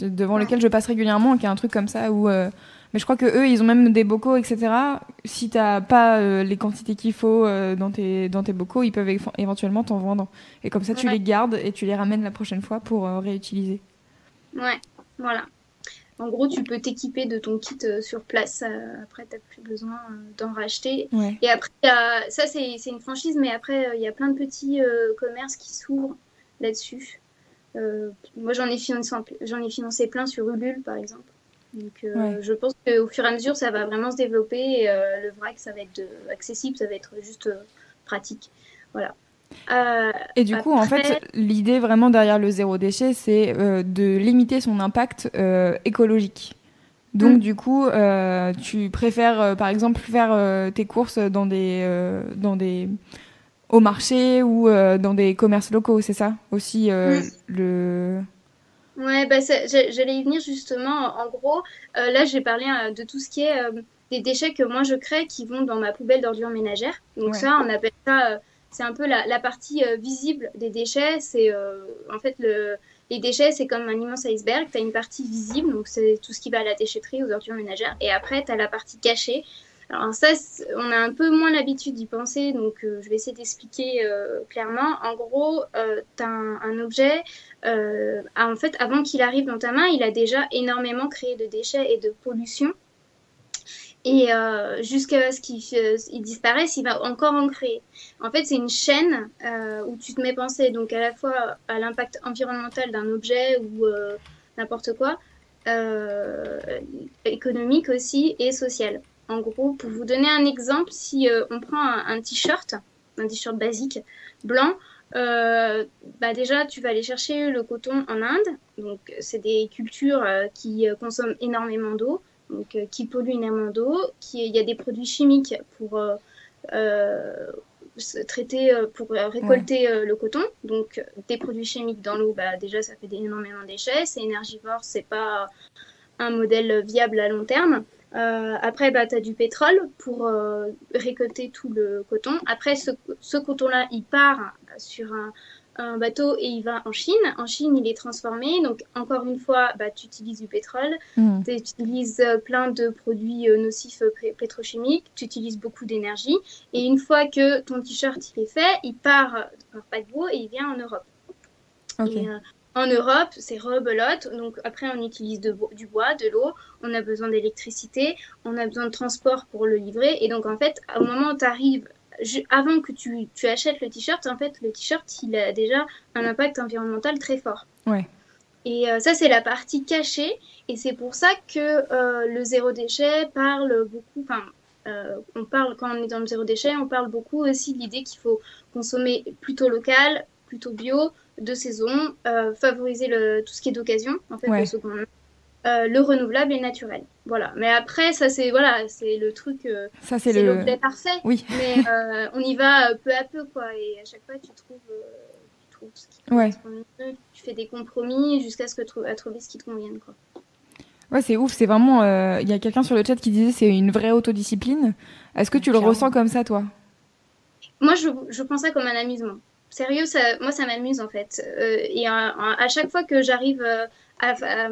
[SPEAKER 1] devant
[SPEAKER 3] Ouais.
[SPEAKER 1] lequel je passe régulièrement, qui a un truc comme ça où. euh, mais je crois que eux, ils ont même des bocaux, etc. Si t'as pas euh, les quantités qu'il faut euh, dans tes dans tes bocaux, ils peuvent éventuellement t'en vendre. Et comme ça, tu
[SPEAKER 3] Ouais.
[SPEAKER 1] les gardes et tu les ramènes la prochaine fois pour euh, réutiliser.
[SPEAKER 3] Ouais, voilà. En gros, tu peux t'équiper de ton kit euh, sur place. euh, après, tu plus besoin euh, d'en racheter.
[SPEAKER 1] Ouais.
[SPEAKER 3] Et après, a- ça, c'est une franchise, mais après, il y a plein de petits commerces qui s'ouvrent là-dessus. Moi, j'en ai, financé, j'en ai financé plein sur Ulule, par exemple. Donc, euh,
[SPEAKER 1] Ouais.
[SPEAKER 3] je pense qu'au fur et à mesure, ça va vraiment se développer. Et, euh, le vrac, ça va être accessible, ça va être juste euh, pratique. Voilà. Euh,
[SPEAKER 1] Et du coup, en fait, l'idée vraiment derrière le zéro déchet, c'est euh, de limiter son impact euh, écologique. Donc,
[SPEAKER 3] Mm.
[SPEAKER 1] du coup, tu préfères, par exemple, faire tes courses dans des, dans des, au marché ou dans des commerces locaux, c'est ça aussi euh,
[SPEAKER 3] Mm.
[SPEAKER 1] le.
[SPEAKER 3] Ouais, bah j'allais y venir justement. En gros, là, j'ai parlé de tout ce qui est des déchets que moi je crée qui vont dans ma poubelle d'ordures ménagères. Donc
[SPEAKER 1] Ouais.
[SPEAKER 3] ça, on appelle ça, c'est un peu la, partie euh, visible des déchets. C'est euh, en fait le, les déchets, c'est comme un immense iceberg. Tu as une partie visible, donc c'est tout ce qui va à la déchetterie, aux ordures ménagères. Et après, tu as la partie cachée. Alors ça, on a un peu moins l'habitude d'y penser, donc euh, je vais essayer d'expliquer clairement. En gros, tu as un, objet ah, en fait, avant qu'il arrive dans ta main, il a déjà énormément créé de déchets et de pollution. Et euh, jusqu'à ce qu'il euh, il disparaisse, il va encore en créer. En fait, c'est une chaîne euh, où tu te mets penser donc à la fois à l'impact environnemental d'un objet ou euh, n'importe quoi, euh, économique aussi et social. En gros, pour vous donner un exemple, si euh, on prend un, t-shirt, un t-shirt basique blanc, euh, bah déjà, tu vas aller chercher le coton en Inde. Donc, c'est des cultures euh, qui consomment énormément d'eau, donc euh, qui polluent énormément d'eau. Qui, il y a des produits chimiques pour euh, euh, traiter, pour récolter le coton. Donc, des produits chimiques dans l'eau, bah déjà, ça fait énormément de déchets. C'est énergivore, c'est pas un modèle viable à long terme. Euh, après, bah, tu as du pétrole pour euh, récolter tout le coton. Après, ce, ce coton-là, il part sur un, un bateau et il va en Chine. En Chine, il est transformé. Donc, encore une fois, bah, tu utilises du pétrole,
[SPEAKER 1] Mm.
[SPEAKER 3] tu utilises euh, plein de produits euh, nocifs euh, pétrochimiques, tu utilises beaucoup d'énergie. Et une fois que ton t-shirt il est fait, il part par paquebot et il vient en Europe. Et, euh, en Europe, c'est rebelote. Donc après, on utilise de du bois, de l'eau. On a besoin d'électricité. On a besoin de transport pour le livrer. Et donc en fait, au moment où tu arrives, avant que tu, tu achètes le t-shirt, en fait, le t-shirt, il a déjà un impact environnemental très fort.
[SPEAKER 1] Ouais.
[SPEAKER 3] Et euh, ça, c'est la partie cachée. Et c'est pour ça que euh, le zéro déchet parle beaucoup. Enfin, euh, on parle quand on est dans le zéro déchet, on parle beaucoup aussi de l'idée qu'il faut consommer plutôt local, plutôt bio, de saison, favoriser le, tout ce qui est d'occasion, en fait,
[SPEAKER 1] Ouais.
[SPEAKER 3] le second euh, le renouvelable et le naturel. Voilà. Mais après, ça c'est voilà, c'est le truc, euh,
[SPEAKER 1] Ça, c'est le.
[SPEAKER 3] parfait.
[SPEAKER 1] Oui.
[SPEAKER 3] Mais euh, on y va euh, peu à peu, quoi. Et à chaque fois, tu trouves, tu trouves ce qui te
[SPEAKER 1] Ouais.
[SPEAKER 3] mieux. Tu fais des compromis jusqu'à ce que tu à trouver ce qui te convienne, quoi.
[SPEAKER 1] Ouais, c'est ouf. C'est vraiment. Il y a quelqu'un sur le chat qui disait c'est une vraie autodiscipline. Est-ce que tu le ressens comme ça, toi?
[SPEAKER 3] Moi, je, je prends ça comme un amusement. Sérieux, ça, moi, ça m'amuse en fait. Et à, à chaque fois que j'arrive à, à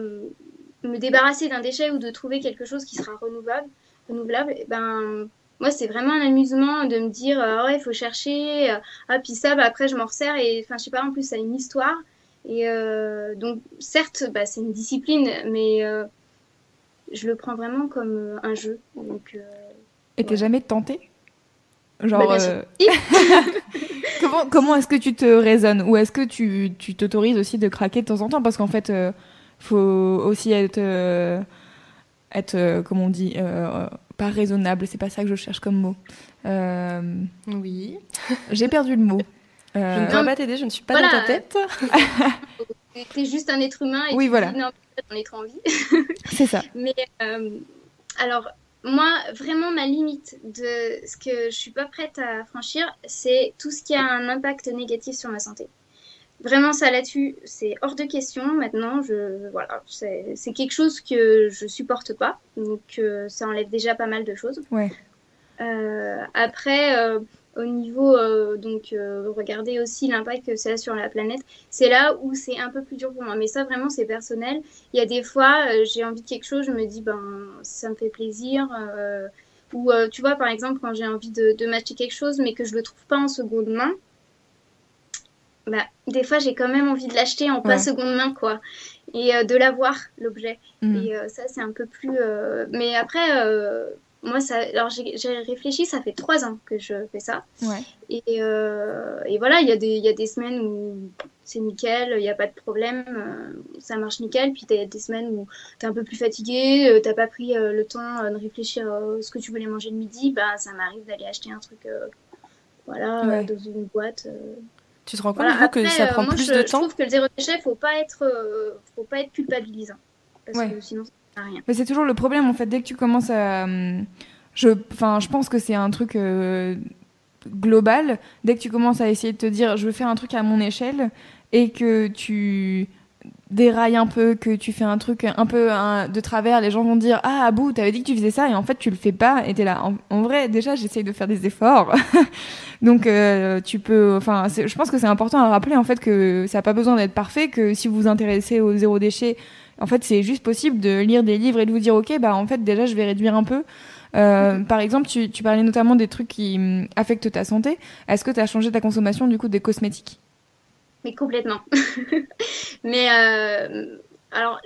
[SPEAKER 3] me débarrasser d'un déchet ou de trouver quelque chose qui sera renouvelable, renouvelable, eh ben, moi, c'est vraiment un amusement de me dire, euh, ouais, il faut chercher. euh, ah, puis ça, bah, après, je m'en resserre. Et enfin, je sais pas, en plus, ça a une histoire. Et euh, donc, certes, bah, c'est une discipline, mais euh, je le prends vraiment comme un jeu. Donc,
[SPEAKER 1] Et t'es
[SPEAKER 3] Ouais.
[SPEAKER 1] jamais tenté? Genre.
[SPEAKER 3] Bah,
[SPEAKER 1] comment comment est-ce que tu te raisonnes? Ou est-ce que tu tu t'autorises aussi de craquer de temps en temps? Parce qu'en fait, faut aussi être. euh, être, euh, comment on dit euh, Pas raisonnable, c'est pas ça que je cherche comme mot. Euh,
[SPEAKER 2] Oui.
[SPEAKER 1] J'ai perdu le mot.
[SPEAKER 2] Je ne pourrais pas t'aider, je ne suis pas
[SPEAKER 3] Voilà.
[SPEAKER 2] dans ta tête.
[SPEAKER 3] T'es juste un être humain et
[SPEAKER 1] Oui,
[SPEAKER 3] tu
[SPEAKER 1] voilà.
[SPEAKER 3] dis, non, j'en ai trop envie.
[SPEAKER 1] c'est ça.
[SPEAKER 3] Mais euh, alors, moi, vraiment, ma limite de ce que je suis pas prête à franchir, c'est tout ce qui a un impact négatif sur ma santé. Vraiment, ça là-dessus, c'est hors de question. Maintenant, je, voilà, c'est quelque chose que je supporte pas. Donc, euh, ça enlève déjà pas mal de choses.
[SPEAKER 1] Ouais.
[SPEAKER 3] Euh, après, euh, au niveau, donc, regarder aussi l'impact que ça a sur la planète, c'est là où c'est un peu plus dur pour moi. Mais ça, vraiment, c'est personnel. Il y a des fois, j'ai envie de quelque chose, je me dis, ben, ça me fait plaisir. ou, tu vois, par exemple, quand j'ai envie de, de m'acheter quelque chose, mais que je le trouve pas en seconde main, bah, des fois, j'ai quand même envie de l'acheter en pas seconde main, quoi. Et euh, de l'avoir, l'objet.
[SPEAKER 1] Mm.
[SPEAKER 3] Et euh, ça, c'est un peu plus. euh, Mais après, moi, ça. Alors, j'ai réfléchi, ça fait trois ans que je fais ça.
[SPEAKER 1] Ouais.
[SPEAKER 3] Et, et voilà, il y, a des- y a des semaines où c'est nickel, il n'y a pas de problème, ça marche nickel. Puis il y a des semaines où tu es un peu plus fatigué, t'as pas pris le temps de réfléchir à ce que tu voulais manger le midi, bah, ça m'arrive d'aller acheter un truc voilà,
[SPEAKER 1] Ouais.
[SPEAKER 3] dans une boîte. euh.
[SPEAKER 2] Tu te rends compte
[SPEAKER 3] Voilà.
[SPEAKER 2] du coup, que
[SPEAKER 3] Après,
[SPEAKER 2] ça
[SPEAKER 3] euh,
[SPEAKER 2] prend
[SPEAKER 3] moi,
[SPEAKER 2] plus
[SPEAKER 3] je,
[SPEAKER 2] de
[SPEAKER 3] je
[SPEAKER 2] temps
[SPEAKER 3] trouve que le zéro déchet, faut pas être, euh, faut pas être culpabilisant. Parce
[SPEAKER 1] Ouais.
[SPEAKER 3] que sinon, ça sert à rien.
[SPEAKER 1] Mais c'est toujours le problème en fait dès que tu commences à hum, je enfin je pense que c'est un truc euh, global dès que tu commences à essayer de te dire je veux faire un truc à mon échelle et que tu dérailles un peu que tu fais un truc un peu de travers les gens vont dire ah Abou t'avais dit que tu faisais ça et en fait tu le fais pas et t'es là en, en vrai déjà j'essaye de faire des efforts donc euh, tu peux enfin je pense que c'est important à rappeler en fait que ça n'a pas besoin d'être parfait que si vous vous intéressez au zéro déchet en fait, c'est juste possible de lire des livres et de vous dire, ok, bah en fait, déjà, je vais réduire un peu. Euh, Par exemple, tu, tu parlais notamment des trucs qui hum, affectent ta santé. Est-ce que tu as changé ta consommation du coup des cosmétiques?
[SPEAKER 3] Mais complètement. Mais euh, alors,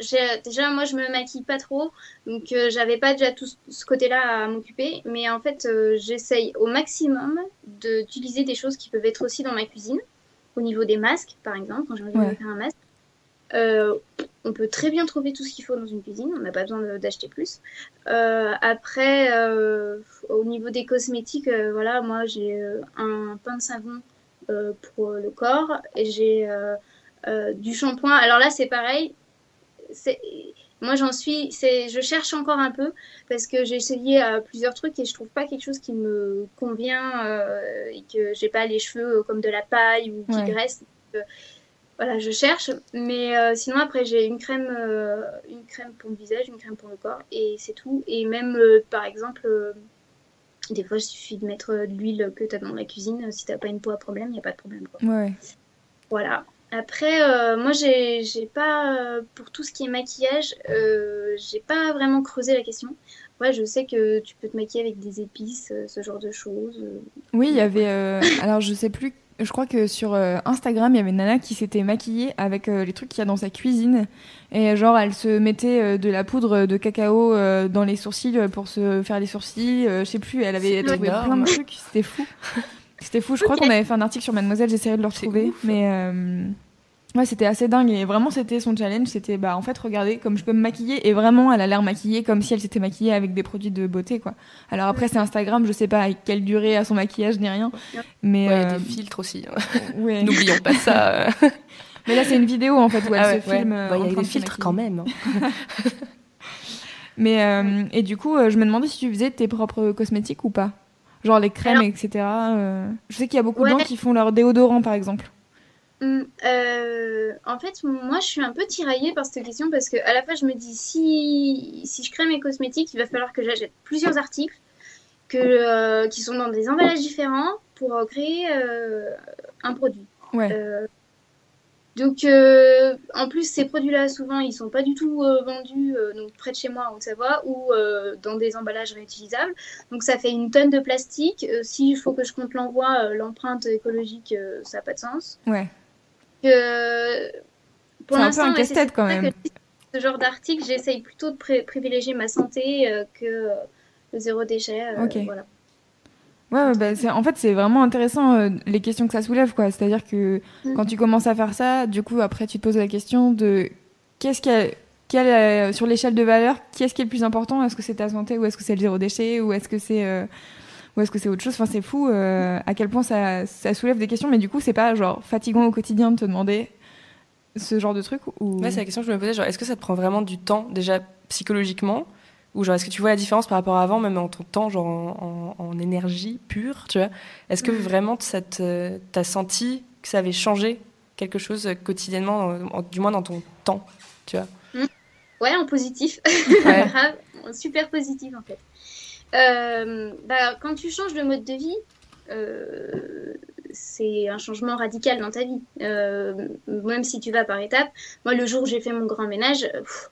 [SPEAKER 3] déjà, moi, je me maquille pas trop, donc euh, j'avais pas déjà tout ce- côté-là à m'occuper. Mais en fait, euh, j'essaye au maximum de- d'utiliser des choses qui peuvent être aussi dans ma cuisine, au niveau des masques, par exemple, quand j'ai envie de
[SPEAKER 1] Ouais.
[SPEAKER 3] faire un masque. On peut très bien trouver tout ce qu'il faut dans une cuisine, on n'a pas besoin d'acheter plus. Après, au niveau des cosmétiques, voilà, moi j'ai un pain de savon pour le corps et j'ai euh, euh, du shampoing. Alors là, c'est pareil. Moi j'en suis, c'est, je cherche encore un peu parce que j'ai essayé euh, plusieurs trucs et je trouve pas quelque chose qui me convient euh, et que j'ai pas les cheveux euh, comme de la paille ou qui
[SPEAKER 1] Ouais.
[SPEAKER 3] graissent. Euh, voilà, je cherche, mais euh, sinon après j'ai une crème, euh, une crème pour le visage, une crème pour le corps et c'est tout. Et même euh, par exemple, euh, des fois il suffit de mettre euh, de l'huile que tu as dans la cuisine. Si t'as pas une peau à problème, il y a pas de problème. Quoi.
[SPEAKER 1] Ouais.
[SPEAKER 3] Voilà. Après, euh, moi, j'ai j'ai pas, euh, pour tout ce qui est maquillage, euh, j'ai pas vraiment creusé la question. Ouais, je sais que tu peux te maquiller avec des épices, euh, ce genre de choses. euh.
[SPEAKER 1] Oui, il y avait. euh, alors, je sais plus. Je crois que sur euh, Instagram, il y avait une nana qui s'était maquillée avec euh, les trucs qu'il y a dans sa cuisine. Et genre, elle se mettait euh, de la poudre de cacao dans les sourcils pour se faire les sourcils. je sais plus, elle avait trouvé
[SPEAKER 2] énorme.
[SPEAKER 1] plein de trucs. C'était fou. C'était fou. Je crois qu'on avait fait un article sur Mademoiselle, j'essaierai de le retrouver. Mais ouais, c'était assez dingue. Et vraiment, c'était son challenge. C'était, bah, en fait, regardez comme je peux me maquiller. Et vraiment, elle a l'air maquillée comme si elle s'était maquillée avec des produits de beauté, quoi. Alors après, c'est Instagram, je sais pas à quelle durée à son maquillage ni rien. Mais,
[SPEAKER 2] Ouais, il y
[SPEAKER 1] euh,
[SPEAKER 2] a des filtres aussi. hein.
[SPEAKER 1] ouais.
[SPEAKER 2] N'oublions pas ça.
[SPEAKER 1] Mais là, c'est une vidéo en fait où elle
[SPEAKER 2] Ah ouais,
[SPEAKER 1] se filme.
[SPEAKER 2] Bon,
[SPEAKER 1] euh,
[SPEAKER 2] Il y a des filtres quand même. hein.
[SPEAKER 1] Mais euh, et du coup, euh, je me demandais si tu faisais tes propres cosmétiques ou pas. Genre les crèmes,
[SPEAKER 3] Alors-
[SPEAKER 1] etc. euh. Je sais qu'il y a beaucoup de gens qui font leur déodorant par exemple.
[SPEAKER 3] Hum, euh, en fait, moi, je suis un peu tiraillée par cette question parce que à la fois, je me dis si, si je crée mes cosmétiques, il va falloir que j'achète plusieurs articles que, euh, qui sont dans des emballages différents pour euh, créer euh, un produit.
[SPEAKER 1] Ouais.
[SPEAKER 3] Donc, en plus, ces produits-là, souvent, ils sont pas du tout vendus donc près de chez moi en Haute-Savoie ou dans des emballages réutilisables. Donc, ça fait une tonne de plastique. S'il faut que je compte l'envoi, l'empreinte écologique, ça n'a pas de sens.
[SPEAKER 1] Ouais.
[SPEAKER 3] Pour
[SPEAKER 1] C'est un peu un casse-tête, quand même.
[SPEAKER 3] Ce genre d'article, j'essaye plutôt de pré- privilégier ma santé euh, que euh, le zéro déchet. euh, voilà.
[SPEAKER 1] Ouais, bah, c'est- en fait, c'est vraiment intéressant euh, les questions que ça soulève, quoi. C'est-à-dire que
[SPEAKER 3] Mm.
[SPEAKER 1] quand tu commences à faire ça, du coup, après, tu te poses la question de qu'est-ce qu'il y a- quel, euh, sur l'échelle de valeur, qu'est-ce qui est le plus important? Est-ce que c'est ta santé ou est-ce que c'est le zéro déchet ou est-ce que c'est euh, ou est-ce que c'est autre chose Enfin, c'est fou euh, à quel point ça, ça soulève des questions, mais du coup, c'est pas genre fatigant au quotidien de te demander ce genre de truc ou
[SPEAKER 2] Ouais, c'est la question que je me posais. Genre, est-ce que ça te prend vraiment du temps, déjà psychologiquement Ou genre, est-ce que tu vois la différence par rapport à avant, même en ton temps, genre en, en- en énergie pure, tu vois? Est-ce que vraiment ça te- t'as senti que ça avait changé quelque chose euh, quotidiennement, en- du moins dans ton temps, tu vois?
[SPEAKER 3] Ouais, en positif.
[SPEAKER 2] Ouais.
[SPEAKER 3] Grave, en super positif en fait. Euh, bah, quand tu changes de mode de vie, euh, c'est un changement radical dans ta vie. Euh, même si tu vas par étapes. Moi, le jour où j'ai fait mon grand ménage, pff,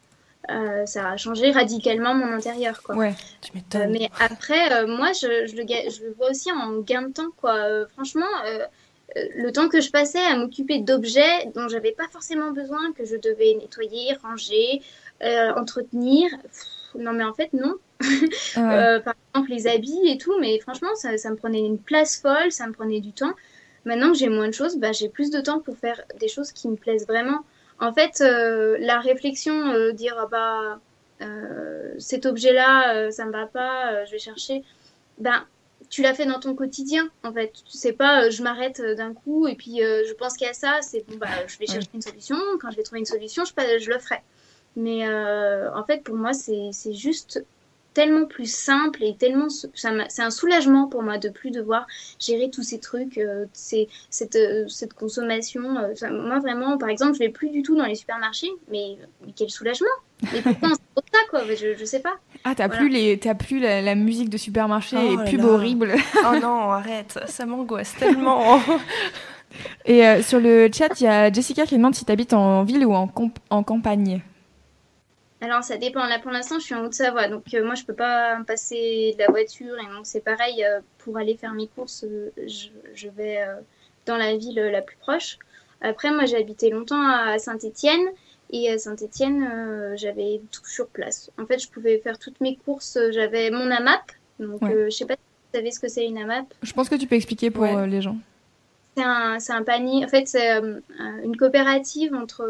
[SPEAKER 3] euh, ça a changé radicalement mon intérieur. Quoi.
[SPEAKER 1] Ouais.
[SPEAKER 2] Tu
[SPEAKER 3] Euh, mais après, moi, je, je le, ga- je le vois aussi en gain de temps, quoi. Franchement, le temps que je passais à m'occuper d'objets dont j'avais pas forcément besoin, que je devais nettoyer, ranger, entretenir. pff, non, mais en fait, non. Euh, par exemple, les habits et tout, mais franchement, ça, ça me prenait une place folle, ça me prenait du temps. Maintenant que j'ai moins de choses, bah, j'ai plus de temps pour faire des choses qui me plaisent vraiment. En fait, euh, la réflexion, euh, dire ah bah cet objet-là, ça me va pas, je vais chercher, ben tu l'as fait dans ton quotidien. En fait, tu sais pas, je m'arrête d'un coup et puis euh, je pense qu'à ça, c'est bon bah je vais chercher une solution. Quand je vais trouver une solution, je, je le ferai. Mais euh, en fait, pour moi, c'est juste tellement plus simple et tellement c'est un soulagement pour moi de plus devoir gérer tous ces trucs euh, ces- cette, euh, cette consommation euh, moi vraiment par exemple je vais plus du tout dans les supermarchés mais, mais quel soulagement mais pourquoi on se pose ça quoi? Je, je sais pas
[SPEAKER 1] Ah, t'as
[SPEAKER 3] voilà.
[SPEAKER 1] plus les, t'as plus la, la musique de supermarché
[SPEAKER 2] Oh
[SPEAKER 1] et
[SPEAKER 2] là
[SPEAKER 1] pub
[SPEAKER 2] là.
[SPEAKER 1] horrible.
[SPEAKER 2] Oh non, arrête, ça m'angoisse tellement.
[SPEAKER 1] Et euh, sur le chat, il y a Jessica qui demande si t'habites en ville ou en, en campagne.
[SPEAKER 3] Alors ça dépend là pour l'instant je suis en Haute-Savoie donc euh, moi je peux pas passer de la voiture et donc c'est pareil euh, pour aller faire mes courses euh, je, je vais dans la ville la plus proche après moi j'ai habité longtemps à Saint-Étienne et à Saint-Étienne j'avais tout sur place en fait je pouvais faire toutes mes courses j'avais mon AMAP donc
[SPEAKER 1] Ouais.
[SPEAKER 3] je sais pas si vous savez ce que c'est une AMAP
[SPEAKER 1] Je pense que tu peux expliquer pour
[SPEAKER 2] Ouais.
[SPEAKER 1] les gens.
[SPEAKER 3] C'est un, panier, en fait, c'est une coopérative entre,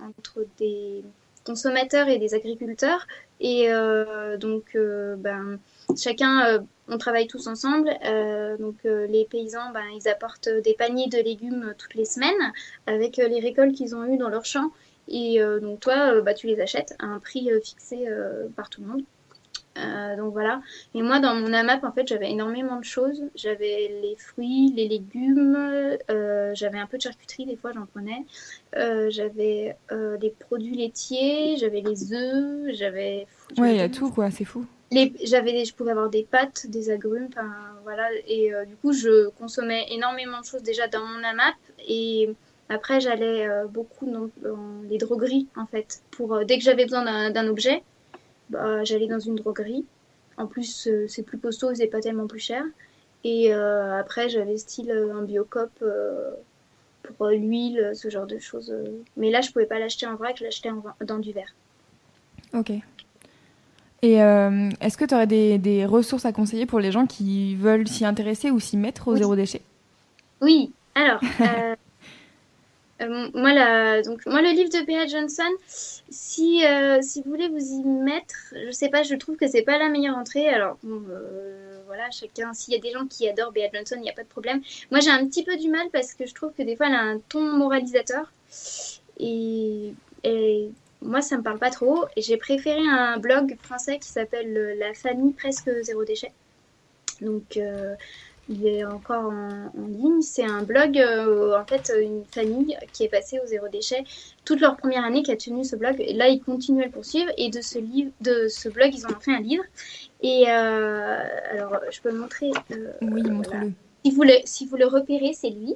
[SPEAKER 3] entre des consommateurs et des agriculteurs. Et euh, donc, euh, ben, chacun, euh, on travaille tous ensemble. Donc, les paysans, ben, ils apportent des paniers de légumes toutes les semaines avec les récoltes qu'ils ont eues dans leur champ. Et donc, toi, bah, tu les achètes à un prix fixé par tout le monde. Euh, donc voilà. Et moi, dans mon AMAP, en fait, j'avais énormément de choses. J'avais les fruits, les légumes, euh, j'avais un peu de charcuterie, des fois j'en prenais. Euh, j'avais les produits laitiers, j'avais les œufs, j'avais.
[SPEAKER 1] Ouais, il y a tout quoi, c'est fou.
[SPEAKER 3] Les, j'avais, des- je pouvais avoir des pâtes, des agrumes, enfin voilà. Et du coup, je consommais énormément de choses déjà dans mon AMAP. Et Après, j'allais beaucoup dans, dans les drogueries, en fait. Pour, dès que j'avais besoin d'un objet, bah, j'allais dans une droguerie. En plus, euh, c'est plus costaud, c'est pas tellement plus cher. Et euh, après, j'avais style euh, un biocop pour l'huile, ce genre de choses. Mais là, je pouvais pas l'acheter en vrac, je l'achetais dans du verre.
[SPEAKER 1] Ok. Et est-ce que tu aurais des, des ressources à conseiller pour les gens qui veulent s'y intéresser ou s'y mettre au
[SPEAKER 3] Oui.
[SPEAKER 1] zéro déchet?
[SPEAKER 3] Oui, alors, euh, moi, donc, moi, le livre de Bea Johnson, si, euh, si vous voulez vous y mettre, je sais pas, je trouve que c'est pas la meilleure entrée. Alors, bon, euh, voilà, chacun, s'il y a des gens qui adorent Bea Johnson, il n'y a pas de problème. Moi, j'ai un petit peu du mal parce que je trouve que des fois, elle a un ton moralisateur. Et, moi, ça me parle pas trop. Et j'ai préféré un blog français qui s'appelle La famille presque zéro déchet. Donc, il est encore en, en ligne. C'est un blog, euh, en fait, une famille qui est passée au zéro déchet toute leur première année qui a tenu ce blog. Et là, ils continuent à le poursuivre. Et de ce, livre, de ce blog, ils en ont fait un livre. Et euh, alors, je peux le montrer. euh,
[SPEAKER 1] Oui, montre-le.
[SPEAKER 3] Si vous le, si vous le repérez, c'est lui.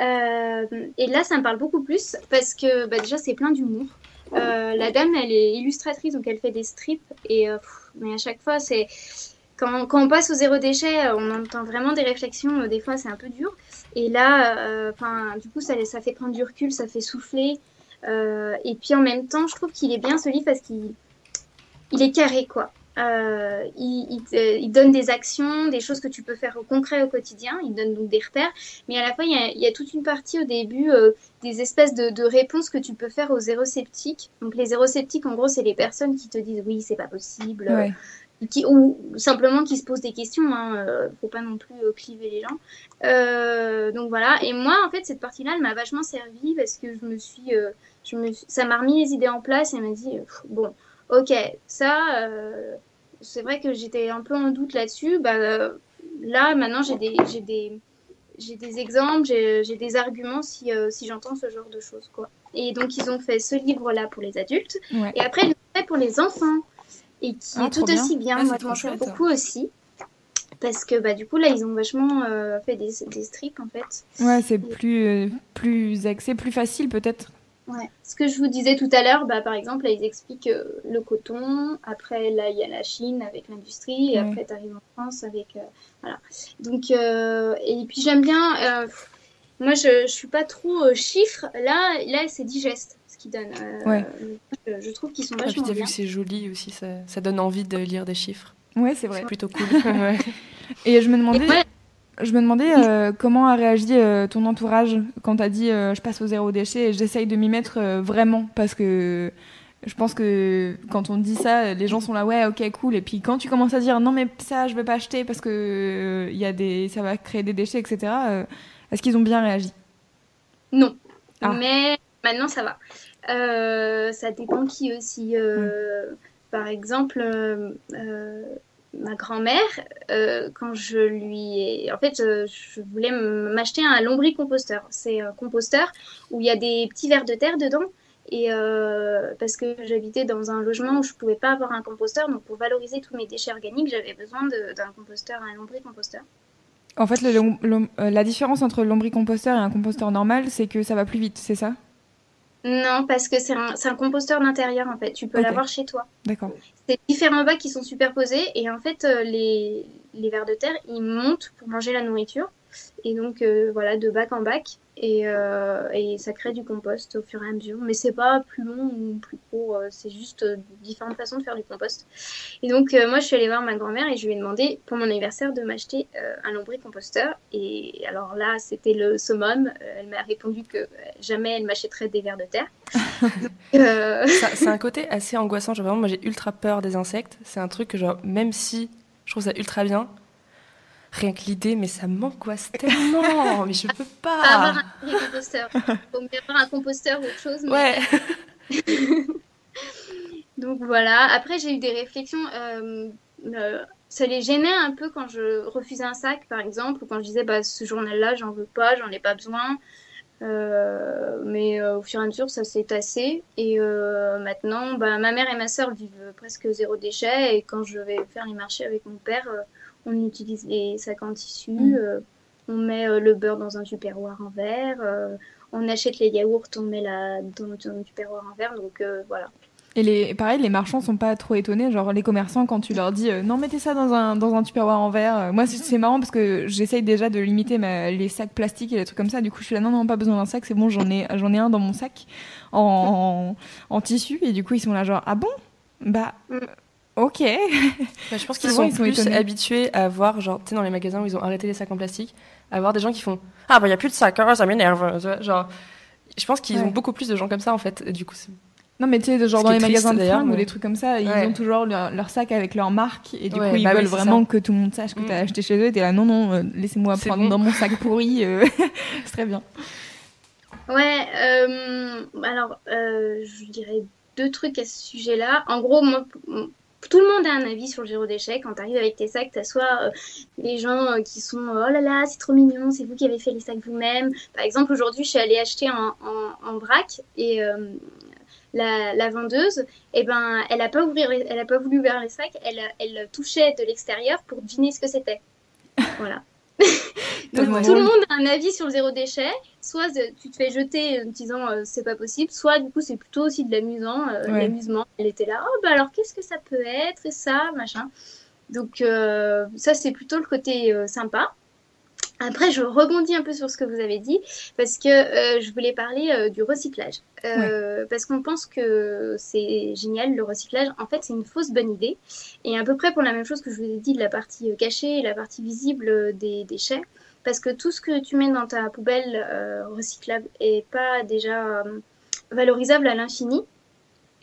[SPEAKER 3] Euh, et là, ça me parle beaucoup plus parce que bah, déjà, c'est plein d'humour. La dame, elle est illustratrice, donc elle fait des strips. Et pff, mais à chaque fois, c'est quand, on passe au zéro déchet, euh, on entend vraiment des réflexions. euh, Des fois, c'est un peu dur. Et là, euh, du coup, ça, fait prendre du recul, ça fait souffler. Et puis en même temps, je trouve qu'il est bien ce livre parce qu'il il est carré, quoi. Il, donne des actions, des choses que tu peux faire au concret au quotidien. Il donne donc des repères. Mais à la fois, il y a, toute une partie au début, des espèces de, réponses que tu peux faire aux zéro sceptiques. Donc les zéro sceptiques, en gros, c'est les personnes qui te disent oui, c'est pas possible. Qui, ou simplement qui se posent des questions. Hein, euh, faut pas non plus euh, cliver les gens. Euh, donc voilà. Et moi, en fait, cette partie-là, elle m'a vachement servi parce que je me suis, je me, suis- ça m'a remis les idées en place et elle m'a dit bon, ok, ça, c'est vrai que j'étais un peu en doute là-dessus. Bah là, maintenant, j'ai des, j'ai des, j'ai des exemples, j'ai j'ai des arguments si, euh, si j'entends ce genre de choses, quoi. Et donc, ils ont fait ce livre-là pour les adultes.
[SPEAKER 1] Ouais.
[SPEAKER 3] Et après, ils l'ont fait pour les enfants. Et qui
[SPEAKER 1] Ah,
[SPEAKER 3] est tout
[SPEAKER 1] bien.
[SPEAKER 3] aussi bien.
[SPEAKER 2] Ah,
[SPEAKER 3] Moi, je m'en
[SPEAKER 2] chouette.
[SPEAKER 3] beaucoup aussi. Parce que bah, du coup, là, ils ont vachement euh, fait des, des strips, en fait.
[SPEAKER 1] Ouais, c'est plus, euh, plus accès, plus facile peut-être.
[SPEAKER 3] Ouais. Ce que je vous disais tout à l'heure, bah, par exemple, là, ils expliquent euh, le coton. Après, là, il y a la Chine avec l'industrie. Et après, tu arrives en France avec. euh, voilà. Donc, et puis, j'aime bien. moi, je, je suis pas trop chiffres. Là, là c'est digeste qu'ils donnent. Euh,
[SPEAKER 1] Ouais.
[SPEAKER 3] je, je trouve qu'ils sont
[SPEAKER 2] Ah, puis
[SPEAKER 3] vachement
[SPEAKER 2] t'as vu que c'est joli aussi, ça, ça donne envie de lire des chiffres.
[SPEAKER 1] Ouais, c'est vrai.
[SPEAKER 2] C'est plutôt cool. Ouais.
[SPEAKER 1] Et je me demandais,
[SPEAKER 3] Et ouais.
[SPEAKER 1] je me demandais euh, comment a réagi euh, ton entourage quand t'as dit euh, je passe au zéro déchet et j'essaye de m'y mettre euh, vraiment parce que je pense que quand on dit ça, les gens sont là ouais ok cool et puis quand tu commences à dire non mais ça je veux pas acheter parce que euh, il y a des ça va créer des déchets etc. euh, Est-ce qu'ils ont bien réagi?
[SPEAKER 3] Non.
[SPEAKER 1] Ah.
[SPEAKER 3] Mais maintenant, ça va. Euh, ça dépend qui aussi. Euh, Par exemple, euh, ma grand-mère, quand je lui ai... En fait, je voulais m'acheter un lombricomposteur. C'est un composteur où il y a des petits vers de terre dedans. Et parce que j'habitais dans un logement où je pouvais pas avoir un composteur, donc pour valoriser tous mes déchets organiques, j'avais besoin d'un composteur, un lombricomposteur.
[SPEAKER 1] En fait, la différence entre le lombricomposteur et un composteur normal, c'est que ça va plus vite, c'est ça?
[SPEAKER 3] Non, parce que c'est un, c'est un composteur d'intérieur en fait. Tu peux l'avoir chez toi.
[SPEAKER 1] D'accord.
[SPEAKER 3] C'est différents bacs qui sont superposés et en fait euh, les, les vers de terre ils montent pour manger la nourriture et donc euh, voilà de bac en bac. Et, euh, et ça crée du compost au fur et à mesure. Mais c'est pas plus long ou plus court euh, c'est juste différentes façons de faire du compost. Et donc moi je suis allée voir ma grand-mère et je lui ai demandé pour mon anniversaire de m'acheter un lombricomposteur. Et alors là c'était le summum. Elle m'a répondu que jamais elle m'achèterait des vers de terre. Euh,
[SPEAKER 2] c'est un côté assez angoissant. Genre, vraiment, moi, j'ai ultra peur des insectes. C'est un truc que, genre, même si je trouve ça ultra bien, rien que l'idée, mais ça m'angoisse tellement. mais je peux
[SPEAKER 3] pas avoir
[SPEAKER 2] pas.
[SPEAKER 3] un composteur. Faut mieux avoir un composteur ou autre chose. mais-
[SPEAKER 2] Ouais.
[SPEAKER 3] Donc voilà. Après, j'ai eu des réflexions. euh, euh, ça les gênait un peu quand je refusais un sac, par exemple, ou quand je disais bah, ce journal-là, j'en veux pas, j'en ai pas besoin. Euh, mais euh, au fur et à mesure, ça s'est tassé. Et euh, maintenant, bah, ma mère et ma sœur vivent presque zéro déchet. Et quand je vais faire les marchés avec mon père, on utilise les sacs en tissu.
[SPEAKER 1] Mm.
[SPEAKER 3] euh, on met euh, le beurre dans un tupperware en verre. euh, on achète les yaourts, on met la dans, dans un tupperware en verre. Donc voilà.
[SPEAKER 1] Et les, pareil, les marchands sont pas trop étonnés, genre les commerçants quand tu leur dis non mettez ça dans un dans un tupperware en verre. Moi c'est- marrant parce que j'essaye déjà de limiter ma- les sacs plastiques et les trucs comme ça. Du coup je suis là non non pas besoin d'un sac, c'est bon j'en ai j'en ai un dans mon sac en, en, en tissu et du coup ils sont là genre ah bon? Bah
[SPEAKER 3] Mm.
[SPEAKER 1] Ok.
[SPEAKER 2] Bah, je pense qu'ils sont, plus
[SPEAKER 1] étonnés.
[SPEAKER 2] habitués à voir, genre, tu sais, dans les magasins où ils ont arrêté les sacs en plastique, à voir des gens qui font Ah, bah, il n'y a plus de sacs, hein, ça m'énerve. Tu Genre, je pense qu'ils
[SPEAKER 1] Ouais.
[SPEAKER 2] ont beaucoup plus de gens comme ça, en fait. Et du coup, c'est-
[SPEAKER 1] Non mais tu sais genre dans les
[SPEAKER 2] triste,
[SPEAKER 1] magasins de
[SPEAKER 2] d'ailleurs,
[SPEAKER 1] fringues ou des trucs comme ça ils
[SPEAKER 2] Ouais.
[SPEAKER 1] ont toujours leur, leur sac avec leur marque et du
[SPEAKER 2] Ouais,
[SPEAKER 1] coup ils
[SPEAKER 2] bah
[SPEAKER 1] veulent vraiment
[SPEAKER 2] ça.
[SPEAKER 1] que tout le monde sache que
[SPEAKER 2] Mm.
[SPEAKER 1] t'as acheté chez eux et t'es là non non euh, laissez-moi prendre
[SPEAKER 2] bon.
[SPEAKER 1] dans mon sac pourri euh, c'est très bien.
[SPEAKER 3] Ouais, euh, alors euh, je dirais deux trucs à ce sujet-là. En gros, moi, tout le monde a un avis sur le zéro déchet. Quand tu arrives avec tes sacs, t'as soit euh, les gens euh, qui sont oh là là, c'est trop mignon, c'est vous qui avez fait les sacs vous-même. Par exemple, aujourd'hui, je suis allée acheter en, en, en vrac et euh, la, la vendeuse, eh ben, elle a pas ouvrir, elle a pas voulu ouvrir les sacs, elle, elle touchait de l'extérieur pour deviner ce que c'était. Voilà. Donc,
[SPEAKER 1] Tellement
[SPEAKER 3] tout le monde a un avis sur le zéro déchet. Soit tu te fais jeter en te disant euh, c'est pas possible, soit du coup c'est plutôt aussi de l'amusant, euh,
[SPEAKER 1] Ouais.
[SPEAKER 3] l'amusement. Elle était là, oh bah alors qu'est-ce que ça peut être et ça, machin. Donc euh, ça c'est plutôt le côté sympa. Après, je rebondis un peu sur ce que vous avez dit parce que euh, je voulais parler euh, du recyclage. Euh, Parce qu'on pense que c'est génial le recyclage. En fait, c'est une fausse bonne idée. Et à peu près pour la même chose que je vous ai dit de la partie cachée et la partie visible des déchets. Parce que tout ce que tu mets dans ta poubelle recyclable est pas déjà valorisable à l'infini.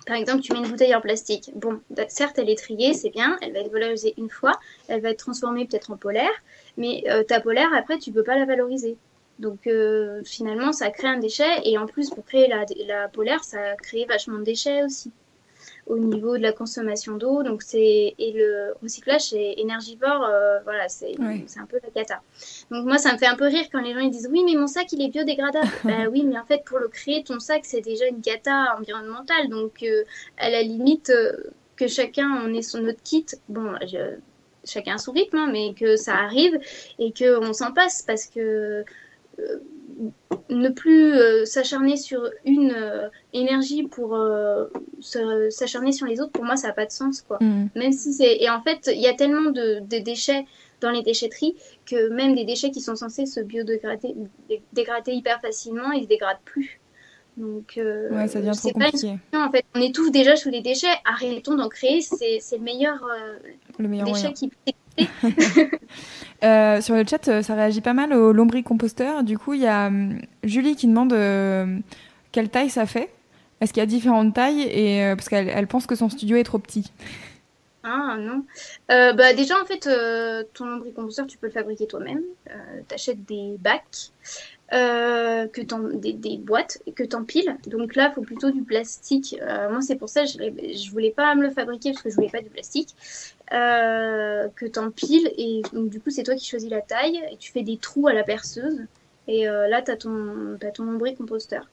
[SPEAKER 3] Par exemple, tu mets une bouteille en plastique. Bon, certes, elle est triée, c'est bien, elle va être valorisée une fois, elle va être transformée peut-être en polaire, mais euh, ta polaire, après, tu peux pas la valoriser. Donc euh, finalement, ça crée un déchet, et en plus, pour créer la, la polaire, ça crée vachement de déchets aussi au niveau de la consommation d'eau. Donc c'est et le recyclage c'est énergivore, euh, voilà, c'est c'est un peu la cata. Donc moi ça me fait un peu rire quand les gens ils disent oui mais mon sac il est biodégradable. bah oui mais en fait pour le créer ton sac c'est déjà une cata environnementale. Donc euh, à la limite euh, que chacun on ait son autre kit, bon je- chacun a son rythme hein, mais que ça arrive et que on s'en passe parce que ne plus euh, s'acharner sur une euh, énergie pour euh, s'acharner sur les autres, pour moi, ça n'a pas de sens, quoi.
[SPEAKER 1] Mm.
[SPEAKER 3] Même si c'est... Et en fait, il y a tellement de, de déchets dans les déchetteries que même des déchets qui sont censés se biodégrader dé- dégrader hyper facilement, ils se dégradent plus. Donc,
[SPEAKER 1] Ouais ça devient trop
[SPEAKER 3] c'est pas une
[SPEAKER 1] compliqué.
[SPEAKER 3] solution, en fait. On étouffe déjà sous les déchets, arrêtons d'en créer, c'est le meilleur
[SPEAKER 1] Le meilleur
[SPEAKER 3] déchet
[SPEAKER 1] moyen.
[SPEAKER 3] qui
[SPEAKER 1] Euh, sur le chat, euh, ça réagit pas mal au lombricomposteur. Du coup, il y a hum, Julie qui demande euh, quelle taille ça fait. Est-ce qu'il y a différentes tailles et euh, parce qu'elle elle pense que son studio est trop petit.
[SPEAKER 3] Ah non. Euh, bah déjà en fait euh, ton lombricomposteur tu peux le fabriquer toi-même. Euh, T'achètes des bacs, euh, que des, des boîtes que t'empiles. Donc là faut plutôt du plastique. Euh, moi c'est pour ça je, je voulais pas me le fabriquer parce que je voulais pas du plastique. Euh, que t'empiles et donc du coup c'est toi qui choisis la taille et tu fais des trous à la perceuse et euh, là t'as ton t'as ton lombricomposteur.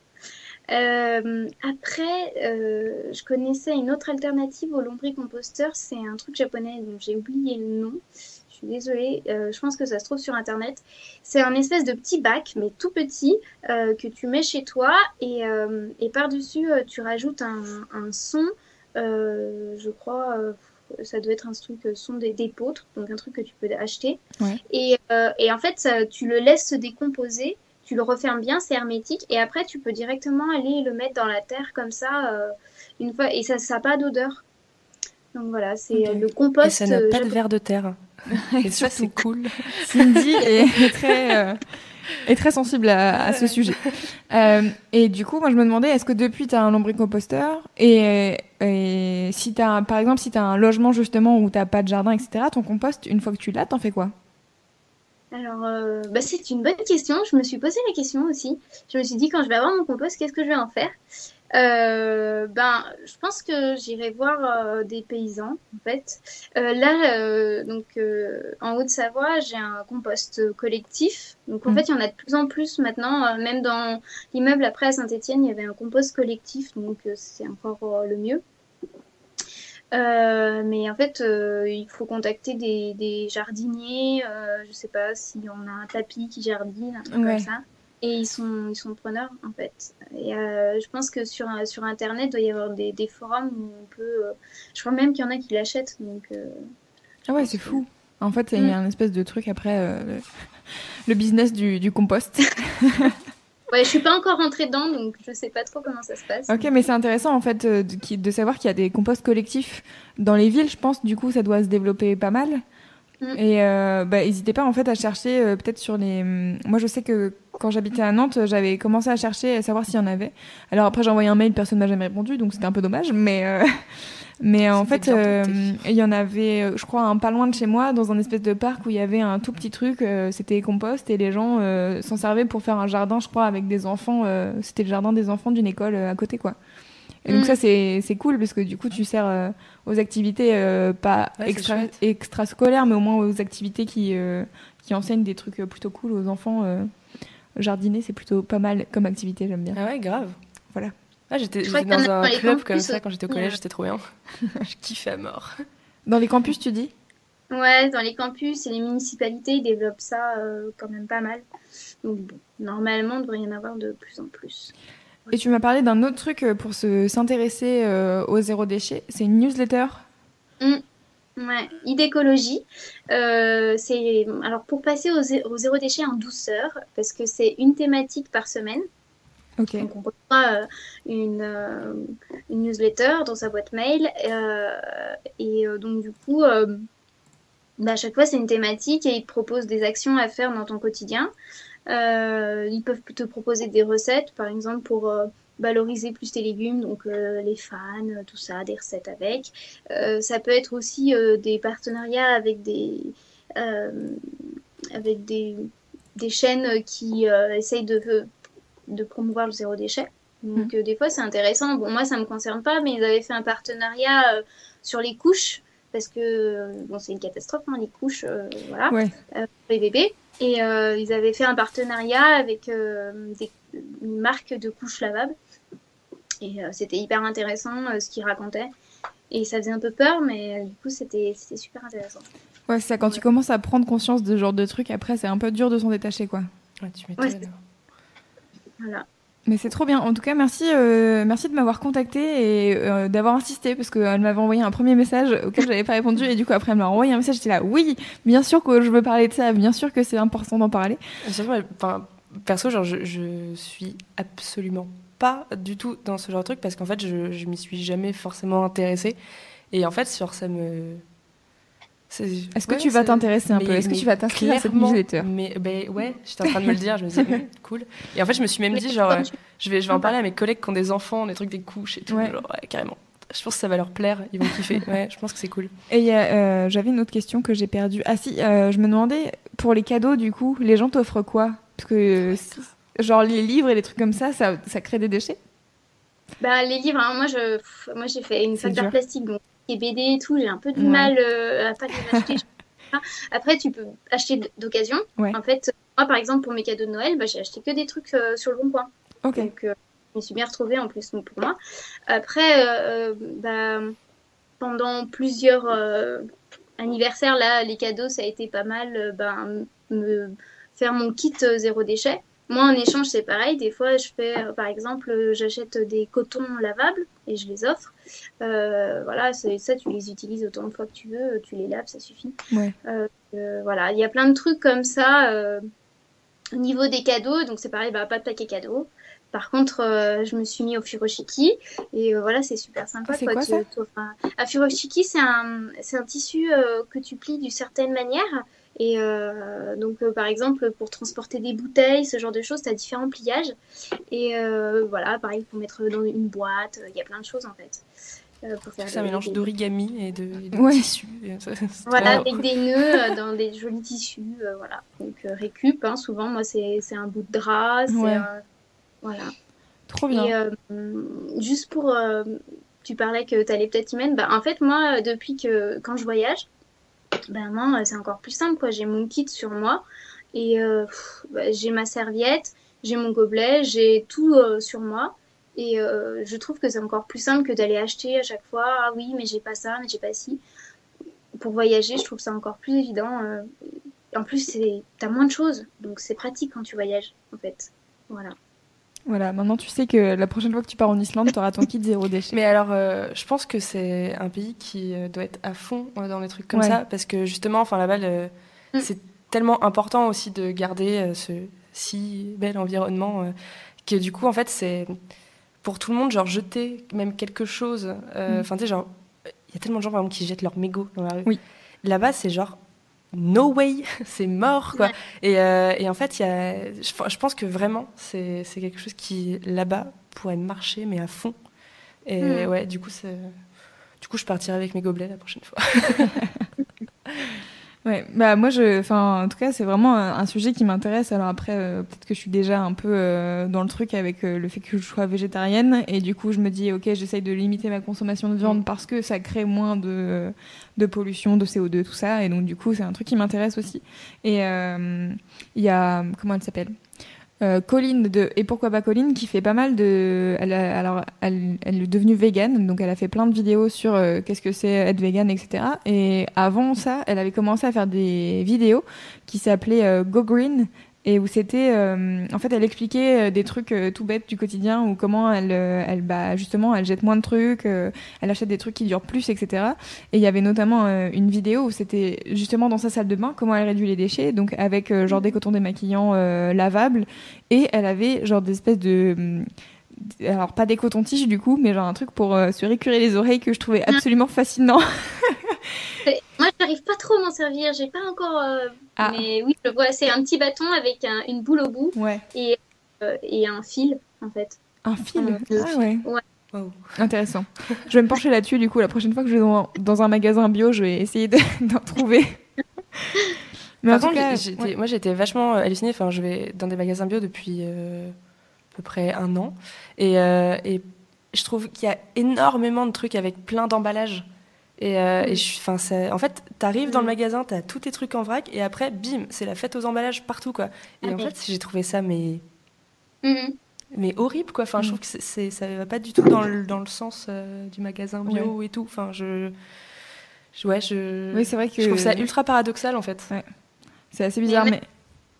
[SPEAKER 3] Euh, après, euh, je connaissais une autre alternative au lombricomposteur, c'est un truc japonais dont j'ai oublié le nom. Je suis désolée, euh, je pense que ça se trouve sur internet. C'est un espèce de petit bac, mais tout petit, euh, que tu mets chez toi et, euh, et par-dessus, tu rajoutes un, un son, je crois, ça doit être un truc son des, des poutres, donc un truc que tu peux acheter.
[SPEAKER 1] Ouais.
[SPEAKER 3] Et, et en fait, ça, tu le laisses se décomposer tu le refermes bien, c'est hermétique, et après tu peux directement aller le mettre dans la terre comme ça, une fois, et ça n'a pas d'odeur. Donc voilà, c'est euh, le
[SPEAKER 2] Et
[SPEAKER 3] compost.
[SPEAKER 2] ça n'a
[SPEAKER 3] euh,
[SPEAKER 2] pas de verre de terre. Et ça, c'est cool.
[SPEAKER 1] Cindy est, très euh, est très sensible à, à ce sujet. Euh, et du coup, moi, je me demandais, est-ce que depuis, tu as un lombricomposteur et, et si tu as, par exemple, si tu as un logement justement où tu pas de jardin, etc., ton compost, une fois que tu l'as, t'en fais quoi?
[SPEAKER 3] Alors, euh, bah, c'est une bonne question. Je me suis posé la question aussi. Je me suis dit, quand je vais avoir mon compost, qu'est-ce que je vais en faire? Euh, Ben, je pense que j'irai voir euh, des paysans, en fait. Euh, là, donc, en Haute-Savoie, j'ai un compost collectif. Donc, en
[SPEAKER 1] Mhm.
[SPEAKER 3] fait, il y en a de plus en plus maintenant. même dans l'immeuble après à Saint-Étienne, il y avait un compost collectif. Donc, c'est encore le mieux. Mais en fait, il faut contacter des, des jardiniers. Je sais pas si on a un tapis qui jardine, un truc
[SPEAKER 1] Ouais.
[SPEAKER 3] comme ça. Et ils sont, ils sont preneurs, en fait. Et euh, je pense que sur, sur Internet, il doit y avoir des, des forums où on peut. euh, je crois même qu'il y en a qui l'achètent. Donc, euh,
[SPEAKER 1] Ah ouais, c'est fou. En fait, il y
[SPEAKER 3] Mm.
[SPEAKER 1] a un espèce de truc après le, le business du, du compost.
[SPEAKER 3] ouais, je suis pas encore rentrée dedans, donc je sais pas trop comment ça se passe.
[SPEAKER 1] ok, mais c'est intéressant en fait de, de savoir qu'il y a des composts collectifs dans les villes. Je pense du coup ça doit se développer pas mal.
[SPEAKER 3] Mm.
[SPEAKER 1] Et euh, bah, n'hésitez pas en fait à chercher euh, peut-être sur les. hum, Moi je sais que quand j'habitais à Nantes, j'avais commencé à chercher à savoir s'il y en avait. Alors après j'ai envoyé un mail, personne m'a jamais répondu, donc c'était un peu dommage. Mais euh, mais en fait il y en avait, je crois, un pas loin de chez moi, dans un espèce de parc où il y avait un tout petit truc. c'était compost et les gens s'en servaient pour faire un jardin, je crois, avec des enfants. c'était le jardin des enfants d'une école à côté, quoi. Et donc
[SPEAKER 3] Mm.
[SPEAKER 1] ça c'est c'est cool parce que du coup tu sers euh, aux activités euh, pas
[SPEAKER 2] Ouais,
[SPEAKER 1] extra extrascolaires mais au moins aux activités qui euh, qui enseignent des trucs plutôt cool aux enfants. euh. jardiner c'est plutôt pas mal comme activité, j'aime bien.
[SPEAKER 2] Ah ouais, grave.
[SPEAKER 1] Voilà.
[SPEAKER 2] Ah, j'étais j'étais dans
[SPEAKER 3] a
[SPEAKER 2] un club
[SPEAKER 3] campus
[SPEAKER 2] comme ça quand j'étais au collège, c'était trop bien. je kiffais à mort.
[SPEAKER 1] Dans les campus tu dis?
[SPEAKER 3] Ouais, dans les campus et les municipalités, ils développent ça euh, quand même pas mal. Donc bon, normalement, il devrait y en avoir de plus en plus.
[SPEAKER 1] Et tu m'as parlé d'un autre truc euh, pour se s'intéresser euh, au zéro déchet, c'est une newsletter?
[SPEAKER 3] Ouais, idécologie. Euh, c'est alors pour passer au, zé- au zéro déchet en douceur, parce que c'est une thématique par semaine.
[SPEAKER 1] Ok.
[SPEAKER 3] Donc on reçoit euh, une, euh, une newsletter dans sa boîte mail. et donc du coup, bah, à chaque fois c'est une thématique et ils te proposent des actions à faire dans ton quotidien. Euh, ils peuvent te proposer des recettes, par exemple pour euh, valoriser plus tes légumes, donc euh, les fans, tout ça, des recettes avec. Euh, ça peut être aussi euh, des partenariats avec des, avec des, des chaînes qui essayent de, de promouvoir le zéro déchet. Donc euh, des fois c'est intéressant. Bon moi ça me concerne pas, mais ils avaient fait un partenariat sur les couches parce que bon c'est une catastrophe hein, les couches, voilà
[SPEAKER 1] Ouais.
[SPEAKER 3] pour les bébés. Et euh, ils avaient fait un partenariat avec euh, des, une marque de couches lavables. Et euh, c'était hyper intéressant euh, ce qu'ils racontaient. Et ça faisait un peu peur, mais euh, du coup c'était super intéressant.
[SPEAKER 1] Ouais, c'est ça. Quand tu commences à prendre conscience de ce genre de trucs, après, c'est un peu dur de s'en détacher, quoi.
[SPEAKER 2] Ouais, tu
[SPEAKER 3] Ouais,
[SPEAKER 2] m'étonnes.
[SPEAKER 3] Voilà.
[SPEAKER 1] Mais c'est trop bien. En tout cas, merci, euh, merci de m'avoir contacté et euh, d'avoir insisté parce qu'elle m'avait envoyé un premier message auquel je n'avais pas répondu et du coup après elle m'a envoyé un message. J'étais là, oui, bien sûr que je veux parler de ça, bien sûr que c'est important d'en parler.
[SPEAKER 2] Moi, enfin, perso, genre, je, je suis absolument pas du tout dans ce genre de truc parce qu'en fait, je, je m'y suis jamais forcément intéressée. Et en fait, ça me.
[SPEAKER 1] Est-ce que
[SPEAKER 2] ouais,
[SPEAKER 1] tu vas t'intéresser un peu? Est-ce que tu vas t'inscrire à cette
[SPEAKER 2] clairement,
[SPEAKER 1] newsletter?
[SPEAKER 2] Mais ben ouais, j'étais en train de me le dire, je me disais, cool. Et en fait, je me suis même dit, genre, euh, je vais, je vais en parler à mes collègues qui ont des enfants, des trucs, des couches et tout.
[SPEAKER 1] Ouais.
[SPEAKER 2] Genre, ouais, carrément. Je pense que ça va leur plaire, ils vont kiffer. Ouais, je pense que c'est cool.
[SPEAKER 1] Et euh, j'avais une autre question que j'ai perdue. Ah si, euh, je me demandais, pour les cadeaux, du coup, les gens t'offrent quoi? Parce que, euh, genre, les livres et les trucs comme ça, ça, ça crée des déchets?
[SPEAKER 3] Bah les livres, hein, moi je moi j'ai fait une
[SPEAKER 1] C'est
[SPEAKER 3] fac d'art
[SPEAKER 1] dur.
[SPEAKER 3] plastique, donc les BD et tout, j'ai un peu du
[SPEAKER 1] Ouais.
[SPEAKER 3] mal euh, à pas les acheter. Après tu peux acheter d'occasion.
[SPEAKER 1] Ouais.
[SPEAKER 3] En fait, moi par exemple pour mes cadeaux de Noël, bah, j'ai acheté que des trucs euh, sur le bon coin.
[SPEAKER 1] Ok.
[SPEAKER 3] Donc, euh, je me suis bien retrouvée en plus pour moi. Après, euh, bah, pendant plusieurs anniversaires, là, les cadeaux, ça a été pas mal. ben, me faire mon kit zéro déchet. Moi, en échange, c'est pareil. Des fois, je fais, par exemple, j'achète des cotons lavables et je les offre. Euh, voilà, ça, tu les utilises autant de fois que tu veux. Tu les laves, ça suffit.
[SPEAKER 1] Ouais.
[SPEAKER 3] Euh, euh, voilà, il y a plein de trucs comme ça. au niveau des cadeaux, donc c'est pareil, bah, pas de paquet cadeau. Par contre, euh, je me suis mis au furoshiki et euh, voilà, c'est super sympa.
[SPEAKER 1] C'est quoi ça?
[SPEAKER 3] un... un furoshiki, c'est un, tissu euh, que tu plies d'une certaine manière. Et euh, donc, euh, par exemple, pour transporter des bouteilles, ce genre de choses, tu as différents pliages. Et euh, voilà, pareil, pour mettre dans une boîte, il y a plein de choses en fait. euh, pour faire
[SPEAKER 2] C'est un mélange d'origami et de, et de
[SPEAKER 1] Ouais.
[SPEAKER 2] tissu. Et ça, c'est trop
[SPEAKER 3] voilà, avec des nœuds dans des jolis tissus, euh, voilà. Donc euh, récup, hein, souvent, moi c'est c'est un bout de drap, c'est
[SPEAKER 1] Ouais.
[SPEAKER 3] voilà.
[SPEAKER 1] Trop bien.
[SPEAKER 3] Et euh, juste pour, euh, tu parlais que tu allais peut-être y mettre, bah en fait moi depuis que quand je voyage, ben moi c'est encore plus simple quoi. J'ai mon kit sur moi et euh, bah, j'ai ma serviette, j'ai mon gobelet, j'ai tout euh, sur moi Et euh, je trouve que c'est encore plus simple que d'aller acheter à chaque fois. Ah oui, mais j'ai pas ça, mais j'ai pas ci. Pour voyager, je trouve ça encore plus évident. euh. En plus, c'est- t'as moins de choses, donc c'est pratique quand tu voyages, en fait. Voilà.
[SPEAKER 1] Voilà, maintenant tu sais que la prochaine fois que tu pars en Islande, tu auras ton kit zéro déchet.
[SPEAKER 2] Mais alors, euh, je pense que c'est un pays qui euh, doit être à fond euh, dans les trucs comme
[SPEAKER 1] Ouais.
[SPEAKER 2] ça, parce que justement, enfin là-bas, le-
[SPEAKER 3] Mm.
[SPEAKER 2] c'est tellement important aussi de garder euh, ce si bel environnement euh, que du coup, en fait, c'est pour tout le monde, genre jeter même quelque chose. euh,
[SPEAKER 1] Mm.
[SPEAKER 2] Enfin, tu sais, genre, il y a tellement de gens par exemple qui jettent leurs mégots dans la rue.
[SPEAKER 1] Oui.
[SPEAKER 2] Là-bas, c'est genre no way, c'est mort quoi.
[SPEAKER 3] Ouais.
[SPEAKER 2] Et, euh, et en fait, y a, je, je pense que vraiment, c'est quelque chose qui là-bas pourrait marcher, mais à fond. Et
[SPEAKER 3] Mm.
[SPEAKER 2] ouais, du coup, du coup, je partirai avec mes gobelets la prochaine fois.
[SPEAKER 1] Ouais, bah moi je, enfin en tout cas c'est vraiment un, sujet qui m'intéresse. Alors après euh, peut-être que je suis déjà un peu euh, dans le truc avec euh, le fait que je sois végétarienne et du coup je me dis ok j'essaye de limiter ma consommation de viande
[SPEAKER 2] Mm.
[SPEAKER 1] parce que ça crée moins de de pollution, de CO2 tout ça et donc du coup c'est un truc qui m'intéresse aussi. Et euh, il y a comment elle s'appelle? Euh, Colline de et pourquoi pas Colline qui fait pas mal de elle alors elle, elle est devenue végane donc elle a fait plein de vidéos sur euh, qu'est-ce que c'est être végane etc et avant ça elle avait commencé à faire des vidéos qui s'appelaient euh, Go Green et où c'était euh, en fait elle expliquait euh, des trucs euh, tout bêtes du quotidien ou comment elle euh, elle bah justement elle jette moins de trucs euh, elle achète des trucs qui durent plus etc et il y avait notamment une vidéo où c'était justement dans sa salle de bain comment elle réduit les déchets donc avec genre des cotons démaquillants euh, lavables. Et elle avait genre des espèces de hum, alors pas des cotons-tiges du coup mais genre un truc pour se récurer les oreilles que je trouvais absolument fascinant
[SPEAKER 3] Moi, j'arrive pas trop à m'en servir. J'ai pas encore. euh,
[SPEAKER 1] Ah.
[SPEAKER 3] Mais oui, je vois. C'est un petit bâton avec un- une boule au bout
[SPEAKER 1] ouais
[SPEAKER 3] et, euh, et un fil, en fait.
[SPEAKER 1] un fil?
[SPEAKER 3] Euh,
[SPEAKER 1] ah ouais
[SPEAKER 2] Wow.
[SPEAKER 1] Intéressant. Je vais me pencher là-dessus, du coup, la prochaine fois que je vais dans, dans un magasin bio, je vais essayer de- d'en trouver. Mais
[SPEAKER 2] Par
[SPEAKER 1] en tout
[SPEAKER 2] contre,
[SPEAKER 1] cas, ouais.
[SPEAKER 2] moi j'étais vachement euh, hallucinée. Enfin, je vais dans des magasins bio depuis euh, à peu près un an. Et, euh, et je trouve qu'il y a énormément de trucs avec plein d'emballages. Et, euh, et je en fait, t'arrives dans le
[SPEAKER 3] Mm.
[SPEAKER 2] magasin, t'as tous tes trucs en vrac, et après, bim, c'est la fête aux emballages partout, quoi. Et en fait, j'ai trouvé ça, mais,
[SPEAKER 3] Mhm.
[SPEAKER 2] mais horrible, quoi. Enfin, je
[SPEAKER 1] Mm.
[SPEAKER 2] trouve que c'est- c'est, ça va pas du tout dans le, dans le sens euh, du magasin bio et tout. Enfin, je, je- ouais, je,
[SPEAKER 1] Oui, c'est vrai que
[SPEAKER 2] je trouve ça ultra paradoxal, en fait.
[SPEAKER 1] c'est assez bizarre, mais,